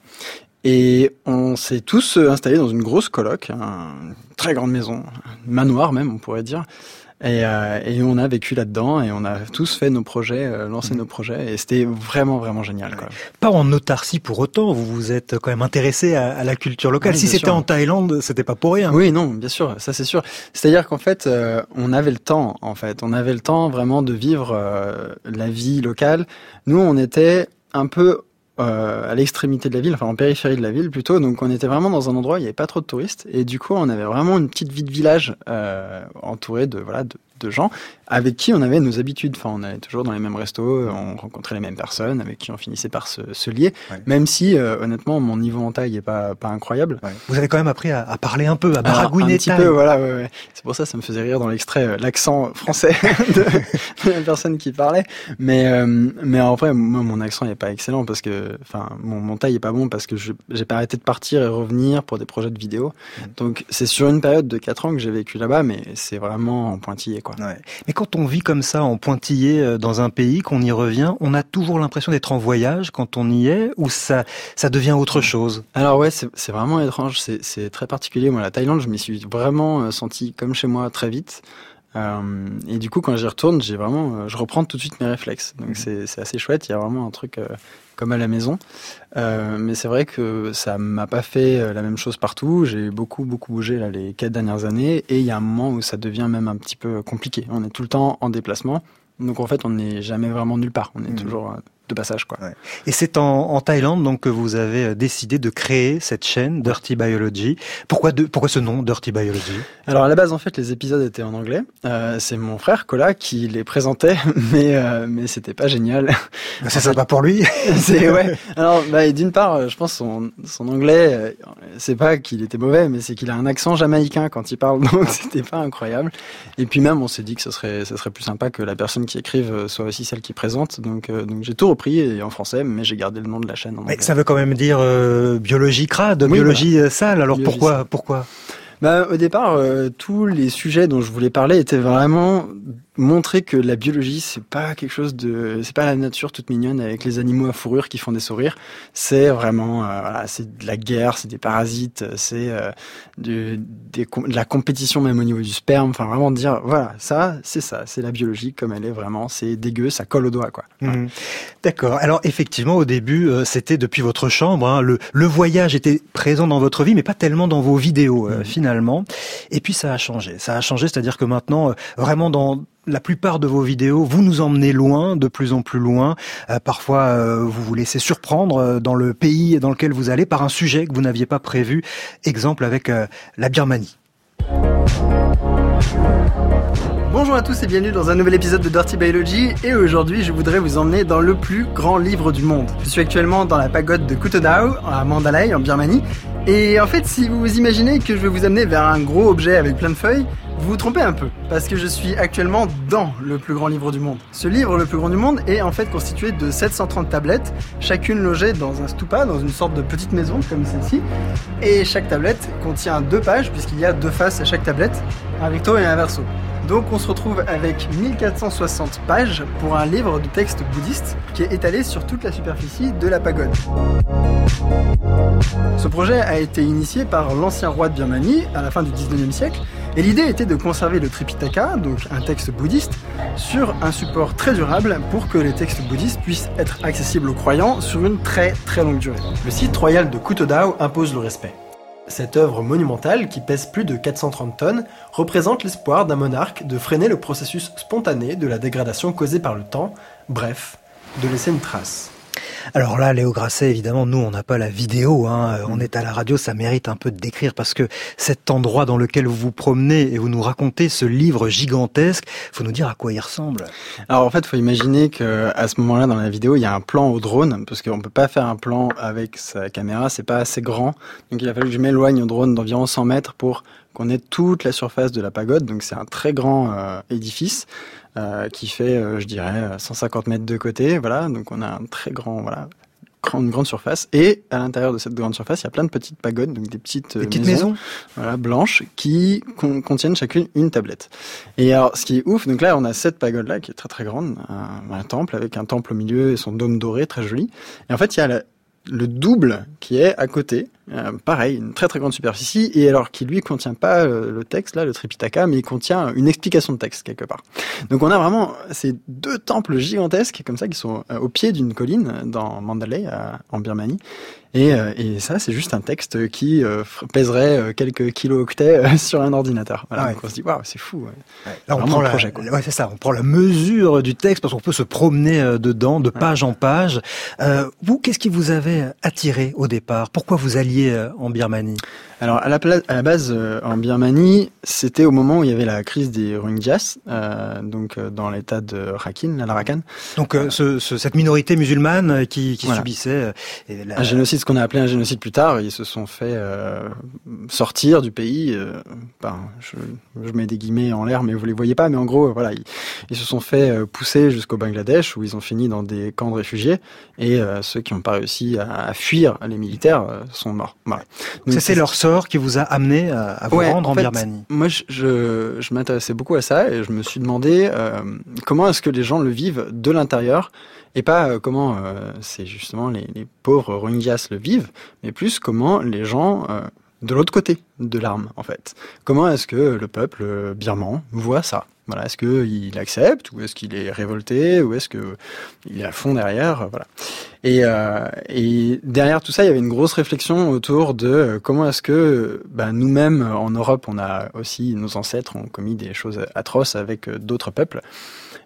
Et on s'est tous installés dans une grosse coloc, hein, une très grande maison, un manoir même, on pourrait dire. Et, euh, et on a vécu là-dedans et on a tous fait nos projets, euh, lancé nos projets et c'était vraiment vraiment génial. Quoi. Pas en autarcie pour autant, vous vous êtes quand même intéressé à, à la culture locale. Oui, si c'était en Thaïlande, c'était pas pour rien. Oui, non, bien sûr, ça c'est sûr. C'est-à-dire qu'en fait, euh, on avait le temps, en fait, on avait le temps vraiment de vivre euh, la vie locale. Nous, on était un peu euh, à l'extrémité de la ville, enfin en périphérie de la ville plutôt, donc on était vraiment dans un endroit où il n'y avait pas trop de touristes, et du coup, on avait vraiment une petite vie de village euh, entourée de voilà de, de gens avec qui on avait nos habitudes. Enfin, on allait toujours dans les mêmes restos, on rencontrait les mêmes personnes, avec qui on finissait par se, se lier, même si euh, honnêtement, mon niveau en taille est pas pas incroyable. Vous avez quand même appris à, à parler un peu, à Alors, baragouiner un petit peu, voilà, ouais. C'est pour ça, ça me faisait rire dans l'extrait euh, l'accent français (laughs) de, de la personne qui parlait. Mais, euh, mais en vrai, moi, mon accent n'est pas excellent parce que, enfin, mon, mon taille est pas bon parce que je- j'ai pas arrêté de partir et revenir pour des projets de vidéo. Donc, c'est sur une période de 4 ans que j'ai vécu là-bas, mais c'est vraiment en pointillé, quoi. Mais quand on vit comme ça, en pointillé euh, dans un pays, qu'on y revient, on a toujours l'impression d'être en voyage quand on y est, ou ça, ça devient autre chose? Alors ouais, c'est vraiment étrange, c'est c'est très particulier. Moi, la Thaïlande, je m'y suis vraiment euh, senti comme chez moi très vite. Euh, et du coup, quand j'y retourne, j'ai vraiment, euh, je reprends tout de suite mes réflexes. Donc c'est c'est assez chouette. Il y a vraiment un truc euh, comme à la maison. Euh, mais c'est vrai que ça m'a pas fait la même chose partout. J'ai beaucoup beaucoup bougé là les quatre dernières années. Et il y a un moment où ça devient même un petit peu compliqué. On est tout le temps en déplacement. Donc en fait, on n'est jamais vraiment nulle part. On est toujours euh, de passage, quoi. Et c'est en, en, Thaïlande donc que vous avez euh, décidé de créer cette chaîne Dirty Biology. Pourquoi de, pourquoi ce nom Dirty Biology? Alors à la base en fait les épisodes étaient en anglais. Euh, c'est mon frère Cola qui les présentait, (laughs) mais euh, mais c'était pas génial. C'est sympa pour lui? (laughs) c'est ouais. Alors bah, d'une part euh, je pense son son anglais c'est pas qu'il était mauvais, mais c'est qu'il a un accent jamaïcain quand il parle, (laughs) donc c'était pas incroyable. Et puis même on s'est dit que ce serait ce serait plus sympa que la personne qui écrive soit aussi celle qui présente. Donc donc j'ai tout repris et en français, mais j'ai gardé le nom de la chaîne en anglais. Mais ça veut quand même dire euh, biologie crade, oui, biologie voilà. sale. Alors biologie pourquoi sale. pourquoi? Bah, au départ, euh, tous les sujets dont je voulais parler étaient vraiment montrer que la biologie c'est pas quelque chose de c'est pas la nature toute mignonne avec les animaux à fourrure qui font des sourires c'est vraiment euh, voilà c'est de la guerre c'est des parasites c'est euh, du, des, de la compétition même au niveau du sperme enfin vraiment dire voilà ça c'est ça c'est la biologie comme elle est vraiment c'est dégueu ça colle au doigt quoi voilà. mmh. d'accord alors effectivement au début euh, c'était depuis votre chambre hein, le le voyage était présent dans votre vie mais pas tellement dans vos vidéos mmh. finalement et puis ça a changé ça a changé c'est-à-dire que maintenant vraiment dans la plupart de vos vidéos, vous nous emmenez loin, de plus en plus loin. Euh, parfois, euh, vous vous laissez surprendre dans le pays dans lequel vous allez par un sujet que vous n'aviez pas prévu. Exemple avec euh, la Birmanie. Bonjour à tous et bienvenue dans un nouvel épisode de Dirty Biology et aujourd'hui je voudrais vous emmener dans le plus grand livre du monde. Je suis actuellement dans la pagode de Kutodao à Mandalay en Birmanie et en fait si vous imaginez que je vais vous amener vers un gros objet avec plein de feuilles, vous vous trompez un peu, parce que je suis actuellement dans le plus grand livre du monde. Ce livre, le plus grand du monde, est en fait constitué de 730 tablettes, chacune logée dans un stupa, dans une sorte de petite maison comme celle-ci. Et chaque tablette contient deux pages, puisqu'il y a deux faces à chaque tablette, un recto et un verso. Donc on se retrouve avec 1460 pages pour un livre de texte bouddhiste qui est étalé sur toute la superficie de la pagode. Ce projet a été initié par l'ancien roi de Birmanie à la fin du 19e siècle et l'idée était de conserver le Tripitaka, donc un texte bouddhiste, sur un support très durable pour que les textes bouddhistes puissent être accessibles aux croyants sur une très très longue durée. Le site royal de Kutodao impose le respect. Cette œuvre monumentale, qui pèse plus de 430 tonnes, représente l'espoir d'un monarque de freiner le processus spontané de la dégradation causée par le temps, bref, de laisser une trace. Alors là, Léo Grasset, évidemment, nous, on n'a pas la vidéo, hein. on est à la radio, ça mérite un peu de décrire parce que cet endroit dans lequel vous vous promenez et vous nous racontez ce livre gigantesque, faut nous dire à quoi il ressemble. Alors en fait, faut imaginer que à ce moment-là, dans la vidéo, il y a un plan au drone parce qu'on peut pas faire un plan avec sa caméra, c'est pas assez grand. Donc il a fallu que je m'éloigne au drone d'environ 100 mètres pour qu'on ait toute la surface de la pagode. Donc c'est un très grand euh, édifice. Euh, qui fait, euh, je dirais, 150 mètres de côté. Voilà, donc on a un très grand, voilà, une grande surface. Et à l'intérieur de cette grande surface, il y a plein de petites pagodes, donc des petites, des petites maisons, maisons, voilà, blanches, qui con contiennent chacune une tablette. Et alors, ce qui est ouf, donc là, on a cette pagode là qui est très très grande, un, un temple avec un temple au milieu et son dôme doré très joli. Et en fait, il y a la, le double qui est à côté, euh, pareil, une très très grande superficie, et alors qui lui contient pas euh, le texte là, le Tripitaka, mais il contient une explication de texte quelque part. Donc on a vraiment ces deux temples gigantesques comme ça qui sont euh, au pied d'une colline dans Mandalay en Birmanie, et, et ça c'est juste un texte qui pèserait quelques kilo-octets sur un ordinateur. Voilà, ouais. donc on se dit waouh c'est fou. Ouais. Là, on prend la, projet, ouais, c'est ça. On prend la mesure du texte parce qu'on peut se promener dedans, de page en page. Vous, qu'est-ce qui vous avait attiré au départ? Pourquoi vous alliez euh, en Birmanie Alors à la, pla- à la base euh, en Birmanie, c'était au moment où il y avait la crise des Rohingyas, euh, donc dans l'état de Rakhine, la Rakhine. Donc euh, ce, ce- cette minorité musulmane qui, qui Voilà. subissait et la- Un génocide, ce qu'on a appelé un génocide plus tard, ils se sont fait euh, sortir du pays. Ben, je, je mets des guillemets en l'air, mais vous les voyez pas. Mais en gros, voilà, ils, ils se sont fait pousser jusqu'au Bangladesh, où ils ont fini dans des camps de réfugiés. Et ceux qui n'ont pas réussi à, à fuir les militaires sont morts. Voilà. Donc, Ça, c'est leur sort qui vous a amené à, à vous Ouais, rendre en, fait, Birmanie. Moi, je, je, je m'intéressais beaucoup à ça et je me suis demandé euh, comment est-ce que les gens le vivent de l'intérieur et pas euh, comment euh, c'est justement les, les pauvres Rohingyas le vivent, mais plus comment les gens euh, de l'autre côté de l'arme, en fait. Comment est-ce que le peuple euh, birman voit ça? Voilà, est-ce qu'il accepte ou est-ce qu'il est révolté ou est-ce que il est à fond derrière, euh, voilà. Et, euh, et derrière tout ça, il y avait une grosse réflexion autour de comment est-ce que bah, nous-mêmes en Europe, on a aussi nos ancêtres ont commis des choses atroces avec d'autres peuples.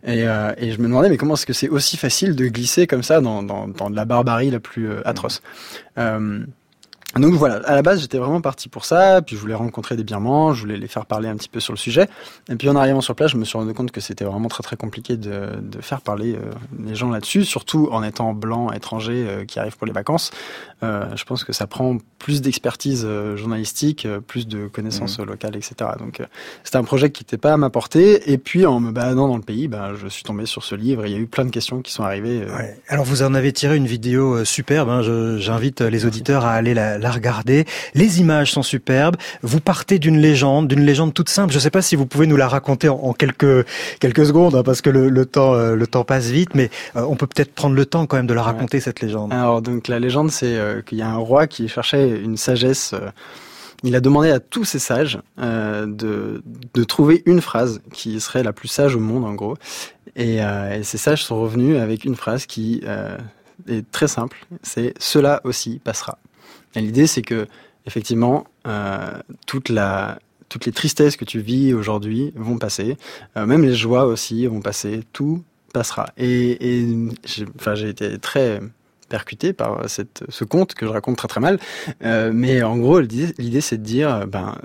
Et, je me demandais, mais comment est-ce que c'est aussi facile de glisser comme ça dans, de la barbarie la plus atroce? Donc voilà, à la base j'étais vraiment parti pour ça, puis je voulais rencontrer des Birmans, je voulais les faire parler un petit peu sur le sujet, et puis en arrivant sur place je me suis rendu compte que c'était vraiment très très compliqué de, de faire parler euh, les gens là-dessus, surtout en étant blanc, étranger, euh, qui arrive pour les vacances. Euh, je pense que ça prend plus d'expertise journalistique, plus de connaissances euh, locales, etc. Donc c'était un projet qui n'était pas à ma portée, et puis en me baladant dans le pays, ben, je suis tombé sur ce livre, il y a eu plein de questions qui sont arrivées. Ouais. Alors vous en avez tiré une vidéo superbe, hein. J'invite les auditeurs à aller la, la regarder. Les images sont superbes, vous partez d'une légende, d'une légende toute simple. Je ne sais pas si vous pouvez nous la raconter en, en quelques, quelques secondes, hein, parce que le, le temps, euh, le temps passe vite, mais euh, on peut peut-être prendre le temps quand même de la raconter, cette légende. Alors donc la légende c'est euh, qu'il y a un roi qui cherchait une sagesse. il a demandé à tous ces sages de, de trouver une phrase qui serait la plus sage au monde en gros. Et, et ces sages sont revenus avec une phrase qui est très simple. C'est cela aussi passera. L'idée c'est que effectivement euh, toutes les tristesses que tu vis aujourd'hui vont passer, Euh, même les joies aussi vont passer, tout passera. Et, j'ai j'ai été très percuté par ce conte que je raconte très très mal. Euh, mais en gros, l'idée, l'idée, c'est de dire, ben,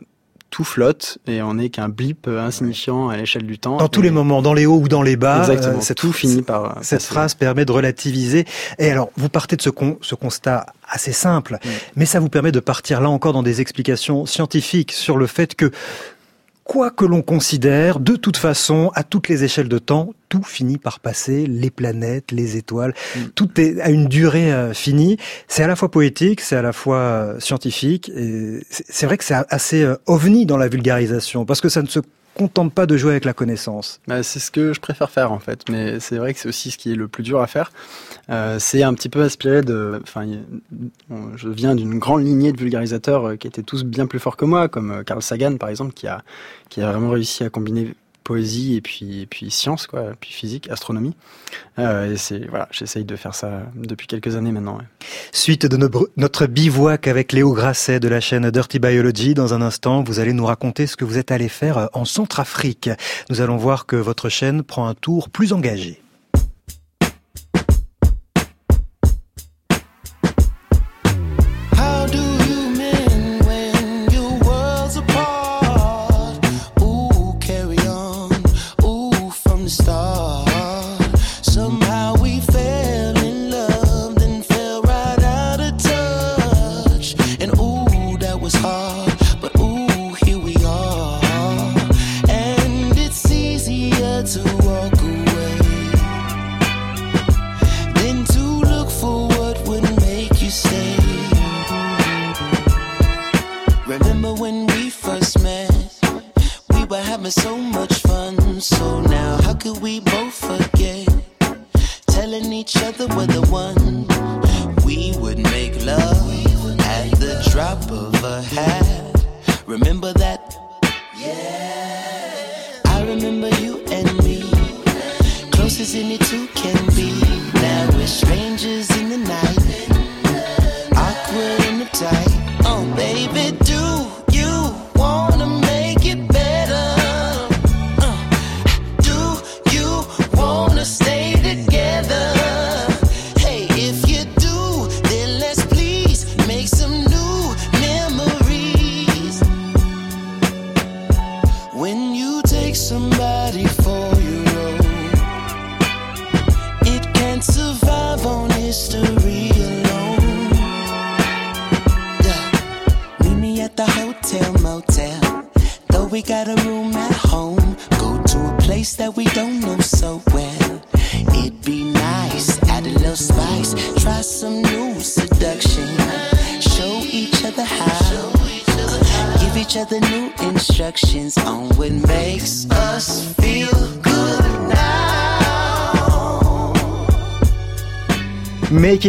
tout flotte et on n'est qu'un blip insignifiant à l'échelle du temps. Dans tous les moments, dans les hauts ou dans les bas, Exactement. euh, cette, tout finit par. euh, cette passer. phrase permet de relativiser. Et alors, vous partez de ce, con- ce constat assez simple, mais ça vous permet de partir là encore dans des explications scientifiques sur le fait que quoi que l'on considère, de toute façon, à toutes les échelles de temps, tout finit par passer, les planètes, les étoiles, Mm. tout est à une durée euh, finie. C'est à la fois poétique, c'est à la fois euh, scientifique, et c'est c'est vrai que c'est assez euh, ovni dans la vulgarisation, parce que ça ne se contente pas de jouer avec la connaissance. Bah, c'est ce que je préfère faire en fait, mais c'est vrai que c'est aussi ce qui est le plus dur à faire. Euh, c'est un petit peu inspiré de. Enfin, je viens d'une grande lignée de vulgarisateurs euh, qui étaient tous bien plus forts que moi, comme euh, Carl Sagan par exemple, qui a qui a vraiment réussi à combiner poésie et puis puis science quoi, puis physique, astronomie. Euh, et c'est voilà, j'essaye de faire ça depuis quelques années maintenant. Suite de no- notre bivouac avec Léo Grasset de la chaîne Dirty Biology. Dans un instant, vous allez nous raconter ce que vous êtes allé faire en Centrafrique. Nous allons voir que votre chaîne prend un tour plus engagé.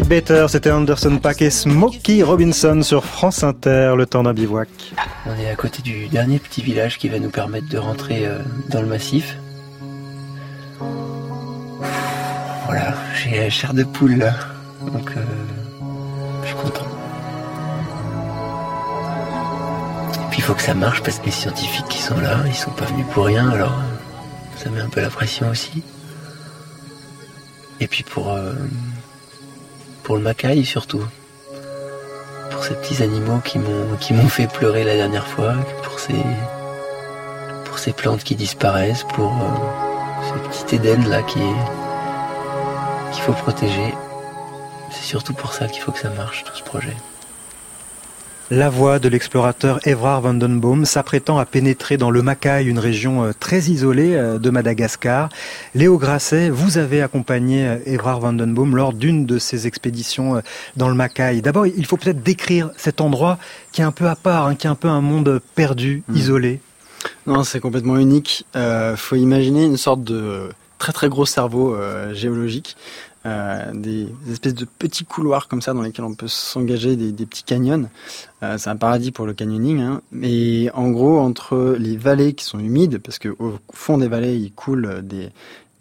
Better, c'était Anderson Paak et Smokey Robinson sur France Inter, le temps d'un bivouac. On est à côté du dernier petit village qui va nous permettre de rentrer euh, dans le massif. Voilà, j'ai la chair de poule là. Donc euh, je suis content. Et puis il faut que ça marche parce que les scientifiques qui sont là, ils sont pas venus pour rien alors euh, ça met un peu la pression aussi. et puis pour, pour le macaï surtout. Pour ces petits animaux qui m'ont, fait pleurer la dernière fois, pour ces, pour ces plantes qui disparaissent, pour euh, ce petit Éden là qui qu'il faut protéger. C'est surtout pour ça qu'il faut que ça marche, tout ce projet. La voix de l'explorateur Evrard Vandenboom s'apprêtant à pénétrer dans le Macaï, une région euh, très isolée euh, de Madagascar. Léo Grasset, vous avez accompagné euh, Evrard Vandenboom lors d'une de ses expéditions dans le Macaï. D'abord, il faut peut-être décrire cet endroit qui est un peu à part, hein, qui est un peu un monde perdu, Mmh. isolé. Non, c'est complètement unique. Euh, faut imaginer une sorte de très très gros cerveau euh, géologique, euh, des espèces de petits couloirs comme ça dans lesquels on peut s'engager, des, petits canyons. Euh, c'est un paradis pour le canyoning. Hein. Et en gros, entre les vallées qui sont humides, parce que au fond des vallées, il coule des,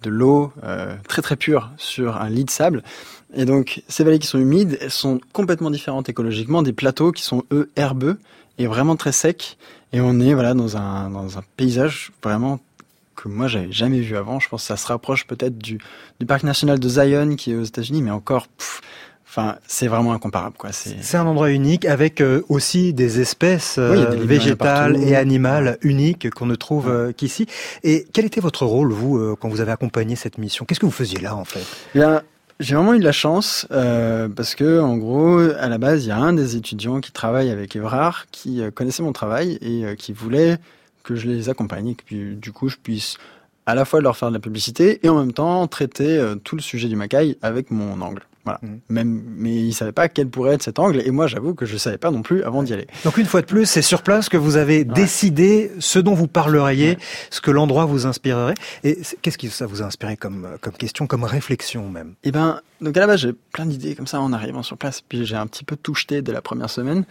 de l'eau euh, très très pure sur un lit de sable. Et donc, ces vallées qui sont humides, elles sont complètement différentes écologiquement des plateaux qui sont eux herbeux et vraiment très secs. Et on est voilà dans un dans un paysage vraiment que moi j'avais jamais vu avant. Je pense que ça se rapproche peut-être du du parc national de Zion qui est aux États-Unis, mais encore, pff, enfin c'est vraiment incomparable quoi. C'est un endroit unique avec euh, aussi des espèces Oui, euh, des végétales et animales uniques qu'on ne trouve euh, qu'ici. Et quel était votre rôle, vous, quand vous avez accompagné cette mission? Qu'est-ce que vous faisiez là, en fait? Eh Bien, j'ai vraiment eu de la chance euh, parce que en gros, à la base, il y a un des étudiants qui travaille avec Evrard qui euh, connaissait mon travail et euh, qui voulait que je les accompagne et que du coup je puisse à la fois leur faire de la publicité et en même temps traiter euh, tout le sujet du Macaï avec mon angle. Voilà. Même, mais il savait pas quel pourrait être cet angle et moi j'avoue que je savais pas non plus avant d'y aller. Donc une fois de plus, c'est sur place que vous avez décidé ce dont vous parleriez, ce que l'endroit vous inspirerait. Et qu'est-ce qui ça vous a inspiré comme, comme question, comme réflexion même? Eh ben, donc à la base, j'ai plein d'idées comme ça en arrivant sur place. Puis j'ai un petit peu tout jeté dès la première semaine,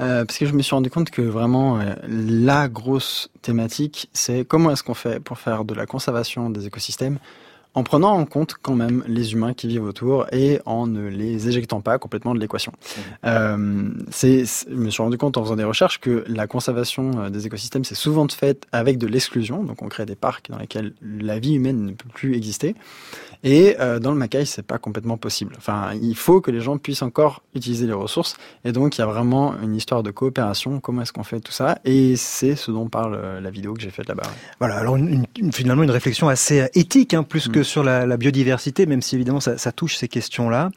euh, parce que je me suis rendu compte que vraiment euh, la grosse thématique, c'est comment est-ce qu'on fait pour faire de la conservation des écosystèmes en prenant en compte quand même les humains qui vivent autour et en ne les éjectant pas complètement de l'équation. Euh, c'est, c'est- je me suis rendu compte en faisant des recherches que la conservation euh, des écosystèmes, c'est souvent de fait avec de l'exclusion. Donc on crée des parcs dans lesquels la vie humaine ne peut plus exister. Et euh, dans le Macaï, c'est pas complètement possible. Enfin, il faut que les gens puissent encore utiliser les ressources. Et donc, il y a vraiment une histoire de coopération. Comment est-ce qu'on fait tout ça? Et c'est ce dont parle euh, la vidéo que j'ai faite là-bas. Voilà, alors une- une- finalement une réflexion assez euh, éthique, hein, plus que sur la, la biodiversité, même si évidemment ça, ça touche ces questions-là.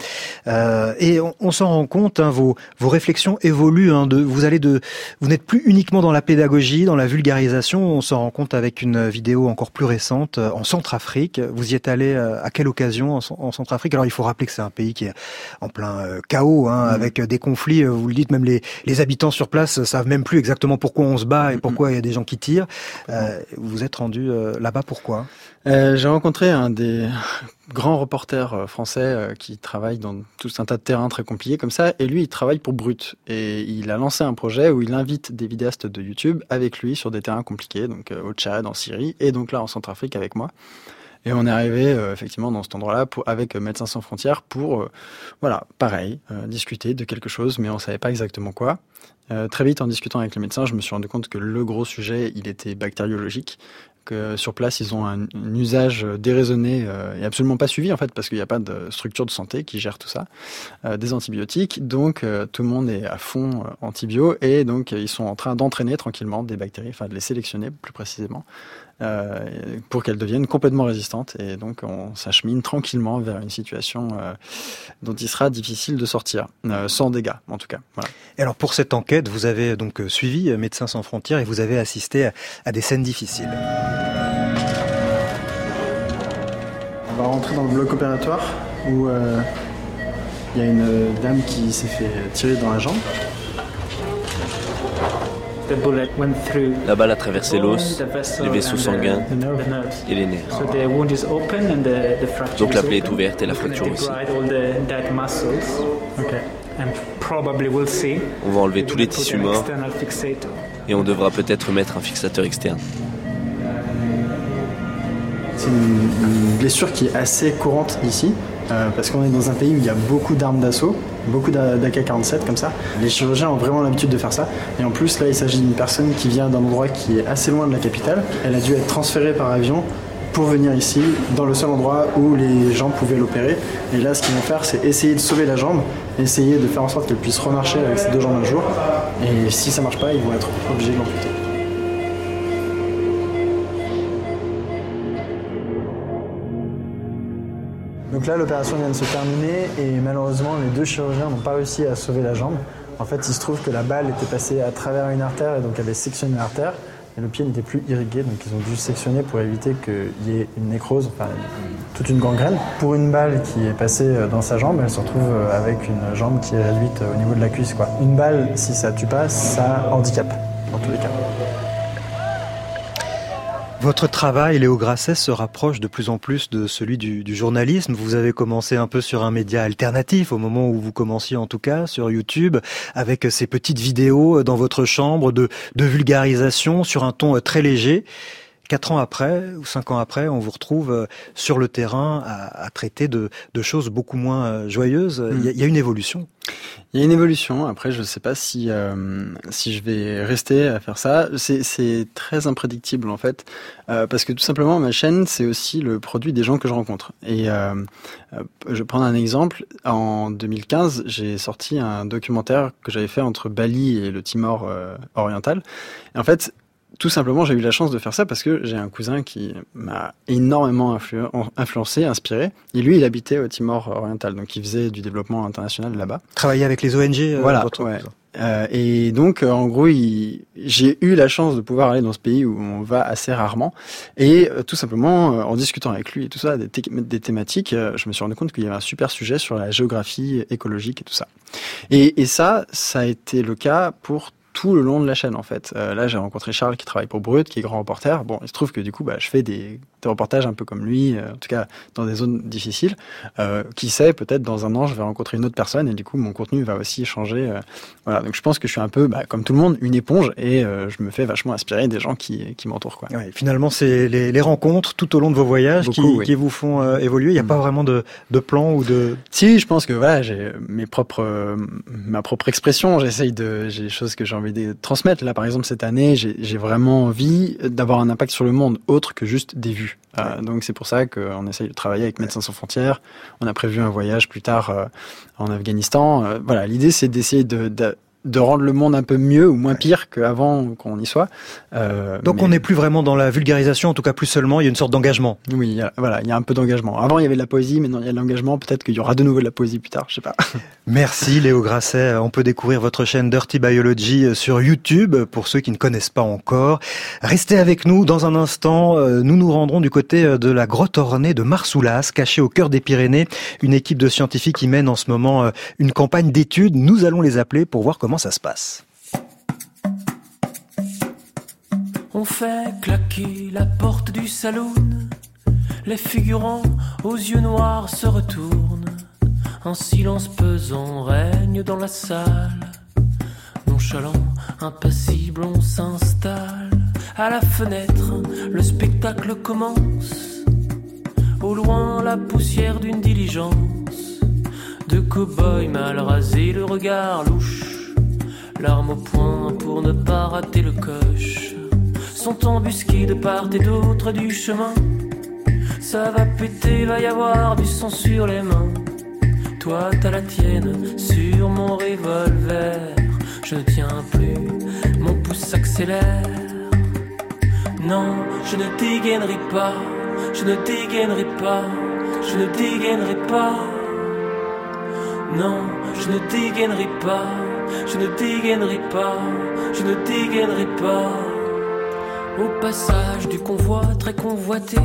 Euh, et on, on s'en rend compte, hein, vos, vos réflexions évoluent. Hein, de, vous allez de, vous n'êtes plus uniquement dans la pédagogie, dans la vulgarisation. On s'en rend compte avec une vidéo encore plus récente euh, en Centrafrique. Vous y êtes allé à quelle occasion en, Cent- en Centrafrique Alors il faut rappeler que c'est un pays qui est en plein euh, chaos, hein, avec euh, des conflits. euh, Vous le dites, même les, les habitants sur place savent même plus exactement pourquoi on se bat et pourquoi il y a des gens qui tirent. Euh, vous êtes rendu là-bas pourquoi? J'ai rencontré un des (laughs) grands reporters français qui travaille dans tout un tas de terrains très compliqués comme ça, et lui, il travaille pour Brut. Et il a lancé un projet où il invite des vidéastes de YouTube avec lui sur des terrains compliqués, donc au Tchad, en Syrie, et donc là en Centrafrique avec moi. Et on est arrivé euh, effectivement dans cet endroit-là avec euh, Médecins sans frontières pour, euh, voilà, pareil, euh, discuter de quelque chose, mais on savait pas exactement quoi. Euh, très vite, en discutant avec les médecins, je me suis rendu compte que le gros sujet, il était bactériologique que sur place ils ont un, un usage déraisonné euh, et absolument pas suivi en fait parce qu'il n'y a pas de structure de santé qui gère tout ça des antibiotiques donc tout le monde est à fond antibio et donc ils sont en train d'entraîner tranquillement des bactéries enfin de les sélectionner plus précisément euh, pour qu'elles deviennent complètement résistantes et donc on s'achemine tranquillement vers une situation euh, dont il sera difficile de sortir euh, sans dégâts en tout cas voilà. Et alors pour cette enquête, vous avez donc suivi Médecins sans frontières et vous avez assisté à, à des scènes difficiles. On va rentrer dans le bloc opératoire où euh, il y a une dame qui s'est fait tirer dans la jambe. La balle a traversé l'os, les vaisseaux sanguins et les nerfs. Donc la plaie est ouverte et la fracture aussi. On va enlever tous les tissus morts. et on devra peut-être mettre un fixateur externe. C'est une, blessure qui est assez courante ici, euh, parce qu'on est dans un pays où il y a beaucoup d'armes d'assaut, beaucoup d'AK-47 comme ça. Les chirurgiens ont vraiment l'habitude de faire ça. Et en plus, là, il s'agit d'une personne qui vient d'un endroit qui est assez loin de la capitale. Elle a dû être transférée par avion pour venir ici, dans le seul endroit où les gens pouvaient l'opérer. Et là, ce qu'ils vont faire, c'est essayer de sauver la jambe, essayer de faire en sorte qu'elle puisse remarcher avec ses deux jambes un jour. Et si ça marche pas, ils vont être obligés de l'amputer. Donc là, l'opération vient de se terminer et malheureusement, les deux chirurgiens n'ont pas réussi à sauver la jambe. En fait, il se trouve que la balle était passée à travers une artère et donc avait sectionné l'artère. Et le pied n'était plus irrigué, donc ils ont dû sectionner pour éviter qu'il y ait une nécrose, enfin toute une gangrène. Pour une balle qui est passée dans sa jambe, elle se retrouve avec une jambe qui est réduite au niveau de la cuisse. Quoi. Une balle, si ça tue pas, ça handicape, dans tous les cas. Votre travail, Léo Grasset, se rapproche de plus en plus de celui du, journalisme. Vous avez commencé un peu sur un média alternatif, au moment où vous commenciez en tout cas, sur YouTube, avec ces petites vidéos dans votre chambre de, de vulgarisation sur un ton très léger. Quatre ans après ou cinq ans après, on vous retrouve sur le terrain à, à traiter de, de, choses beaucoup moins joyeuses. Il, y a, il y a une évolution. Il y a une évolution. Après, je ne sais pas si euh, si je vais rester à faire ça. C'est très imprédictible en fait, euh, parce que tout simplement ma chaîne c'est aussi le produit des gens que je rencontre. Et euh, je prends un exemple. En 2015, j'ai sorti un documentaire que j'avais fait entre Bali et le Timor oriental. Et en fait, tout simplement, j'ai eu la chance de faire ça parce que j'ai un cousin qui m'a énormément influ influencé, inspiré. Et lui, il habitait au Timor oriental, donc il faisait du développement international là-bas. Travailler avec les ONG. Euh, voilà. Ouais. Euh, et donc, euh, en gros, j'ai eu la chance de pouvoir aller dans ce pays où on va assez rarement. Et euh, tout simplement, en discutant avec lui et tout ça, des, des thématiques, je me suis rendu compte qu'il y avait un super sujet sur la géographie écologique et tout ça. Et, et ça, ça a été le cas pour tout le long de la chaîne en fait. Euh, là, j'ai rencontré Charles qui travaille pour Brut, qui est grand reporter. Bon, il se trouve que du coup, bah, je fais des, des reportages un peu comme lui, euh, en tout cas dans des zones difficiles. Euh, qui sait, peut-être dans un an, je vais rencontrer une autre personne et du coup, mon contenu va aussi changer. Euh, voilà, donc je pense que je suis un peu, bah, comme tout le monde, une éponge et euh, je me fais vachement inspirer des gens qui, qui m'entourent. Quoi. Ouais, finalement, c'est les, les, rencontres tout au long de vos voyages Beaucoup, qui, oui. qui, vous font euh, évoluer. Il n'y a mmh. pas vraiment de, de plan ou de. Si, je pense que voilà, j'ai mes propres, ma propre expression. J'essaye de, j'ai des choses que j'ai envie de transmettre. Là, par exemple, cette année, j'ai vraiment envie d'avoir un impact sur le monde autre que juste des vues. Euh, donc c'est pour ça qu'on essaye de travailler avec Médecins sans frontières. On a prévu un voyage plus tard euh, en Afghanistan. Euh, voilà, l'idée c'est d'essayer de, de, de, rendre le monde un peu mieux ou moins pire qu'avant qu'on y soit. Euh, donc mais... on n'est plus vraiment dans la vulgarisation, en tout cas plus seulement, il y a une sorte d'engagement. Oui, voilà, il y a un peu d'engagement. Avant il y avait de la poésie, maintenant il y a de l'engagement. Peut-être qu'il y aura de nouveau de la poésie plus tard, je sais pas. (laughs) Merci Léo Grasset. On peut découvrir votre chaîne Dirty Biology sur YouTube pour ceux qui ne connaissent pas encore. Restez avec nous dans un instant. Nous nous rendrons du côté de la grotte ornée de Marsoulas, cachée au cœur des Pyrénées. Une équipe de scientifiques qui mène en ce moment une campagne d'études. Nous allons les appeler pour voir comment ça se passe. On fait claquer la porte du saloon. Les figurants aux yeux noirs se retournent. Un silence pesant règne dans la salle. Nonchalant, impassible, on s'installe. À la fenêtre, le spectacle commence. Au loin, la poussière d'une diligence. De cow-boy mal rasé, le regard louche. L'arme au poing pour ne pas rater le coche. Sont embusqués de part et d'autre du chemin. Ça va péter, va y avoir du sang sur les mains. Toi, t'as la tienne sur mon revolver. Je ne tiens plus, mon pouce s'accélère. Non, je ne dégainerai pas, je ne dégainerai pas, je ne dégainerai pas. Non, je ne dégainerai pas, je ne dégainerai pas, je ne dégainerai pas. Au passage du convoi très convoité,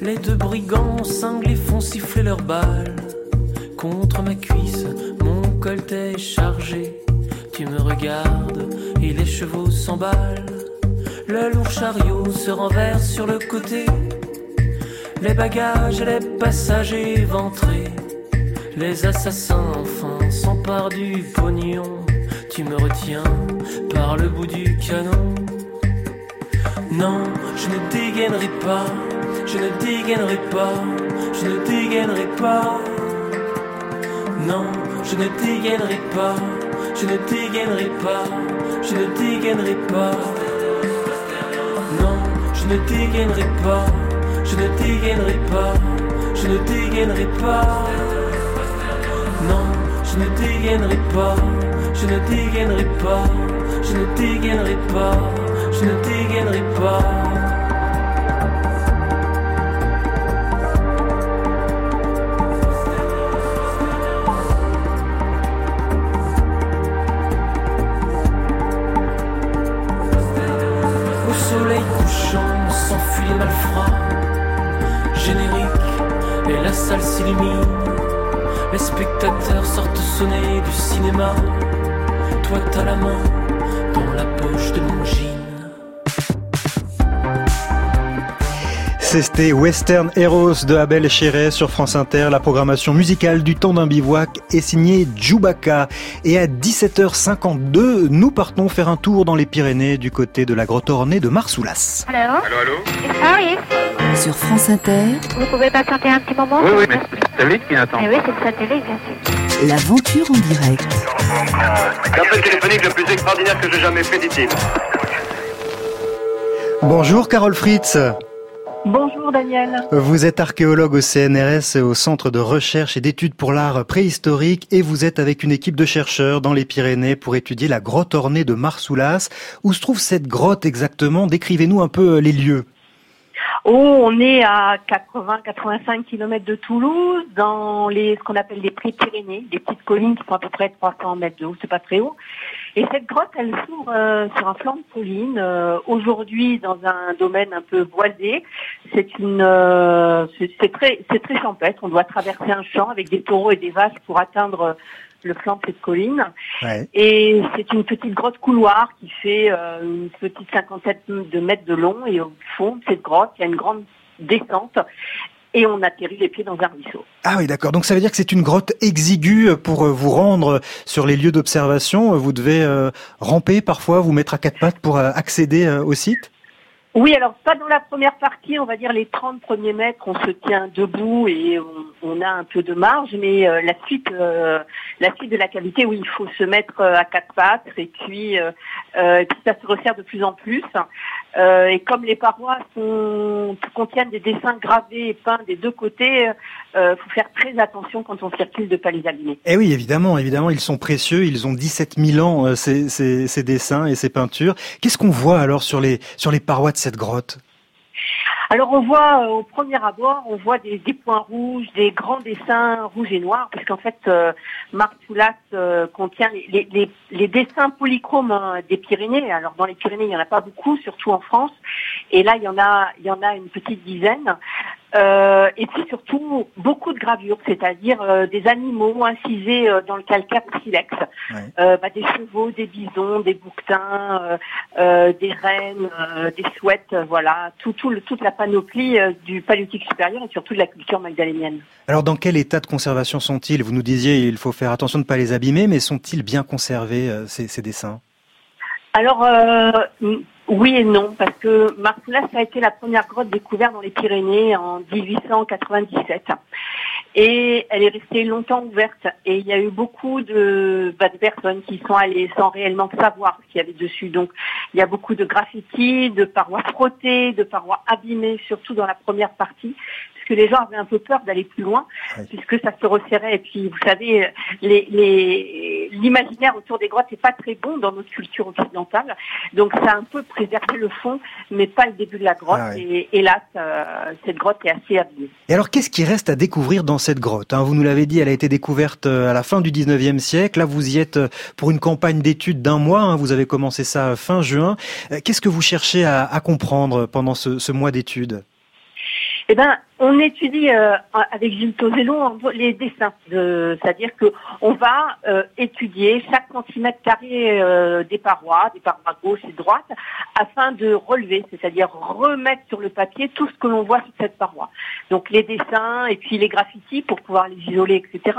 les deux brigands cinglés font siffler leurs balles. Contre ma cuisse, mon collet est chargé. Tu me regardes et les chevaux s'emballent. Le lourd chariot se renverse sur le côté. Les bagages et les passagers ventrés. Les assassins enfin s'emparent du pognon. Tu me retiens par le bout du canon. Non, je ne dégainerai pas, je ne dégainerai pas, je ne dégainerai pas. Non, je ne dégainerai pas, je ne dégainerai pas, je ne dégainerai pas. Non, je ne dégainerai pas, je ne dégainerai pas, je ne dégainerai pas. Je ne dégainerai pas, je ne dégainerai pas, je ne dégainerai pas, je ne dégainerai pas. Sonner du cinéma. Toi t'as la main dans la poche de mon jean. C'était Western Heroes de Abel Chéret sur France Inter. La programmation musicale du temps d'un bivouac est signée Djoubaka. Et à 17h52, nous partons faire un tour dans les Pyrénées du côté de la grotte ornée de Marsoulas. Allô Allô, allô Ah oui Sur France Inter, Vous pouvez patienter un petit moment Oui, oui, mais c'est lui qui attend. Eh oui, c'est de sa télé, bien sûr. L'aventure en direct. L'appel téléphonique le plus extraordinaire que j'ai jamais fait, dit-il. Bonjour Carole Fritz. Bonjour Daniel. Vous êtes archéologue au CNRS, au Centre de recherche et d'études pour l'art préhistorique, et vous êtes avec une équipe de chercheurs dans les Pyrénées pour étudier la grotte ornée de Marsoulas. Où se trouve cette grotte exactement? Décrivez-nous un peu les lieux. On est à 80-85 km de Toulouse, dans les, ce qu'on appelle les pré-Pyrénées, des petites collines qui font à peu près 300 mètres de haut, c'est pas très haut. Et cette grotte, elle s'ouvre euh, sur un flanc de colline, euh, aujourd'hui dans un domaine un peu boisé. C'est une, euh, c'est très, c'est très champêtre. On doit traverser un champ avec des taureaux et des vaches pour atteindre le flanc de cette colline. Et c'est une petite grotte couloir qui fait euh, une petite cinquantaine de mètres de long. Et au fond de cette grotte, il y a une grande descente. Et on atterrit les pieds dans un ruisseau. Ah oui, d'accord. Donc ça veut dire que c'est une grotte exiguë pour euh, vous rendre sur les lieux d'observation. Vous devez euh, ramper parfois, vous mettre à quatre pattes pour accéder au site? Oui, alors pas dans la première partie, on va dire les 30 premiers mètres, on se tient debout et on, a un peu de marge, mais euh, la suite, euh, la suite de la cavité, oui, il faut se mettre euh, à quatre pattes et puis, euh, euh, et puis ça se resserre de plus en plus. Euh, et comme les parois sont, contiennent des dessins gravés et peints des deux côtés, euh, faut faire très attention quand on circule de pas les. Eh oui, évidemment, évidemment, ils sont précieux. Ils ont 17 000 ans, euh, ces, ces, ces dessins et ces peintures. Qu'est-ce qu'on voit alors sur les, sur les parois de cette grotte? Alors on voit euh, au premier abord, on voit des, points rouges, des grands dessins rouges et noirs, parce qu'en fait, euh, Martoulas euh, contient les, dessins polychromes hein, des Pyrénées. Alors dans les Pyrénées, il n'y en a pas beaucoup, surtout en France, et là il y en a une petite dizaine. Euh, et puis surtout beaucoup de gravures, c'est-à-dire euh, des animaux incisés euh, dans le calcaire ou silex, bah, des chevaux, des bisons, des bouquetins, des rennes, des chouettes, euh, voilà, tout, tout le- toute la panoplie du paléolithique supérieur et surtout de la culture magdalénienne. Alors dans quel état de conservation sont-ils? Vous nous disiez il faut faire attention de ne pas les abîmer, mais sont-ils bien conservés ces, ces dessins? Alors euh, oui et non, parce que Marcoulas a été la première grotte découverte dans les Pyrénées en 1897. Et elle est restée longtemps ouverte. Et il y a eu beaucoup de, bah, de personnes qui sont allées sans réellement savoir ce qu'il y avait dessus. Donc il y a beaucoup de graffitis, de parois frottées, de parois abîmées, surtout dans la première partie, puisque les gens avaient un peu peur d'aller plus loin, puisque ça se resserrait. Et puis vous savez, les- les- l'imaginaire autour des grottes n'est pas très bon dans notre culture occidentale. Donc ça a un peu préservé le fond, mais pas le début de la grotte. Ah. Et hélas, euh, cette grotte est assez abîmée. Et alors qu'est-ce qui reste à découvrir dans cette grotte hein? Vous nous l'avez dit, elle a été découverte euh, à la fin du 19e siècle. Là, vous y êtes euh, pour une campagne d'études d'un mois. hein. Vous avez commencé ça fin juin. Qu'est-ce que vous cherchez à, à comprendre pendant ce, ce mois d'études? Eh ben, on étudie euh, avec Gilles Tozello les dessins, de- c'est-à-dire que on va euh, étudier chaque centimètre carré euh, des parois, des parois gauche et droite, afin de relever, c'est-à-dire remettre sur le papier tout ce que l'on voit sur cette paroi. Donc les dessins et puis les graffitis pour pouvoir les isoler, etc.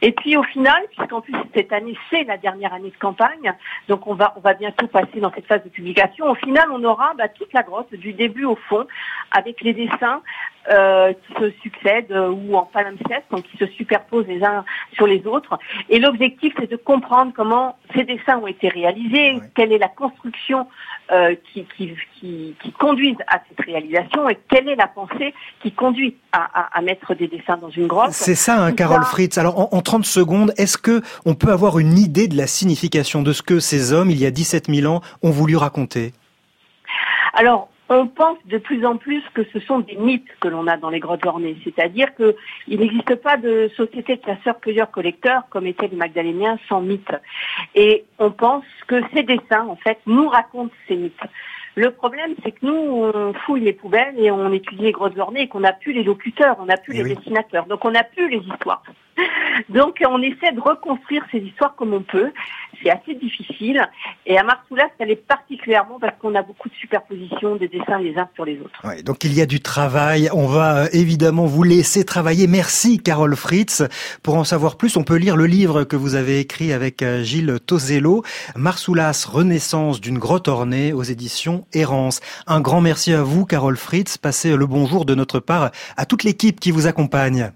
Et puis au final, puisqu'en plus cette année c'est la dernière année de campagne, donc on va on va bientôt passer dans cette phase de publication. Au final, on aura bah, toute la grotte du début au fond, avec les dessins euh, qui se succèdent euh, ou en palimpseste, donc qui se superposent les uns sur les autres. Et l'objectif, c'est de comprendre comment ces dessins ont été réalisés, quelle est la construction euh, qui, qui, qui, qui conduisent à cette réalisation et quelle est la pensée qui conduit à, à, à mettre des dessins dans une grotte. C'est ça, hein, Carole ça- Fritz. Alors, en, en 30 secondes, est-ce que on peut avoir une idée de la signification de ce que ces hommes, il y a 17 000 ans, ont voulu raconter? Alors, on pense de plus en plus que ce sont des mythes que l'on a dans les grottes ornées, c'est-à-dire que il n'existe pas de société de chasseurs-cueilleurs-collecteurs comme étaient les Magdaléniens sans mythes. Et on pense que ces dessins, en fait, nous racontent ces mythes. Le problème, c'est que nous, on fouille les poubelles et on étudie les grottes ornées et qu'on n'a plus les locuteurs, on n'a plus les dessinateurs, donc on n'a plus les histoires. (laughs) Donc on essaie de reconstruire ces histoires comme on peut. C'est assez difficile. Et à Marsoulas, ça l'est particulièrement parce qu'on a beaucoup de superpositions des dessins les uns sur les autres. Ouais, donc il y a du travail. On va euh, évidemment vous laisser travailler. Merci Carole Fritz. Pour en savoir plus, on peut lire le livre que vous avez écrit avec euh, Gilles Tozello, Marsoulas, Renaissance d'une grotte ornée aux éditions Errance. Un grand merci à vous Carole Fritz. Passez le bonjour de notre part à toute l'équipe qui vous accompagne.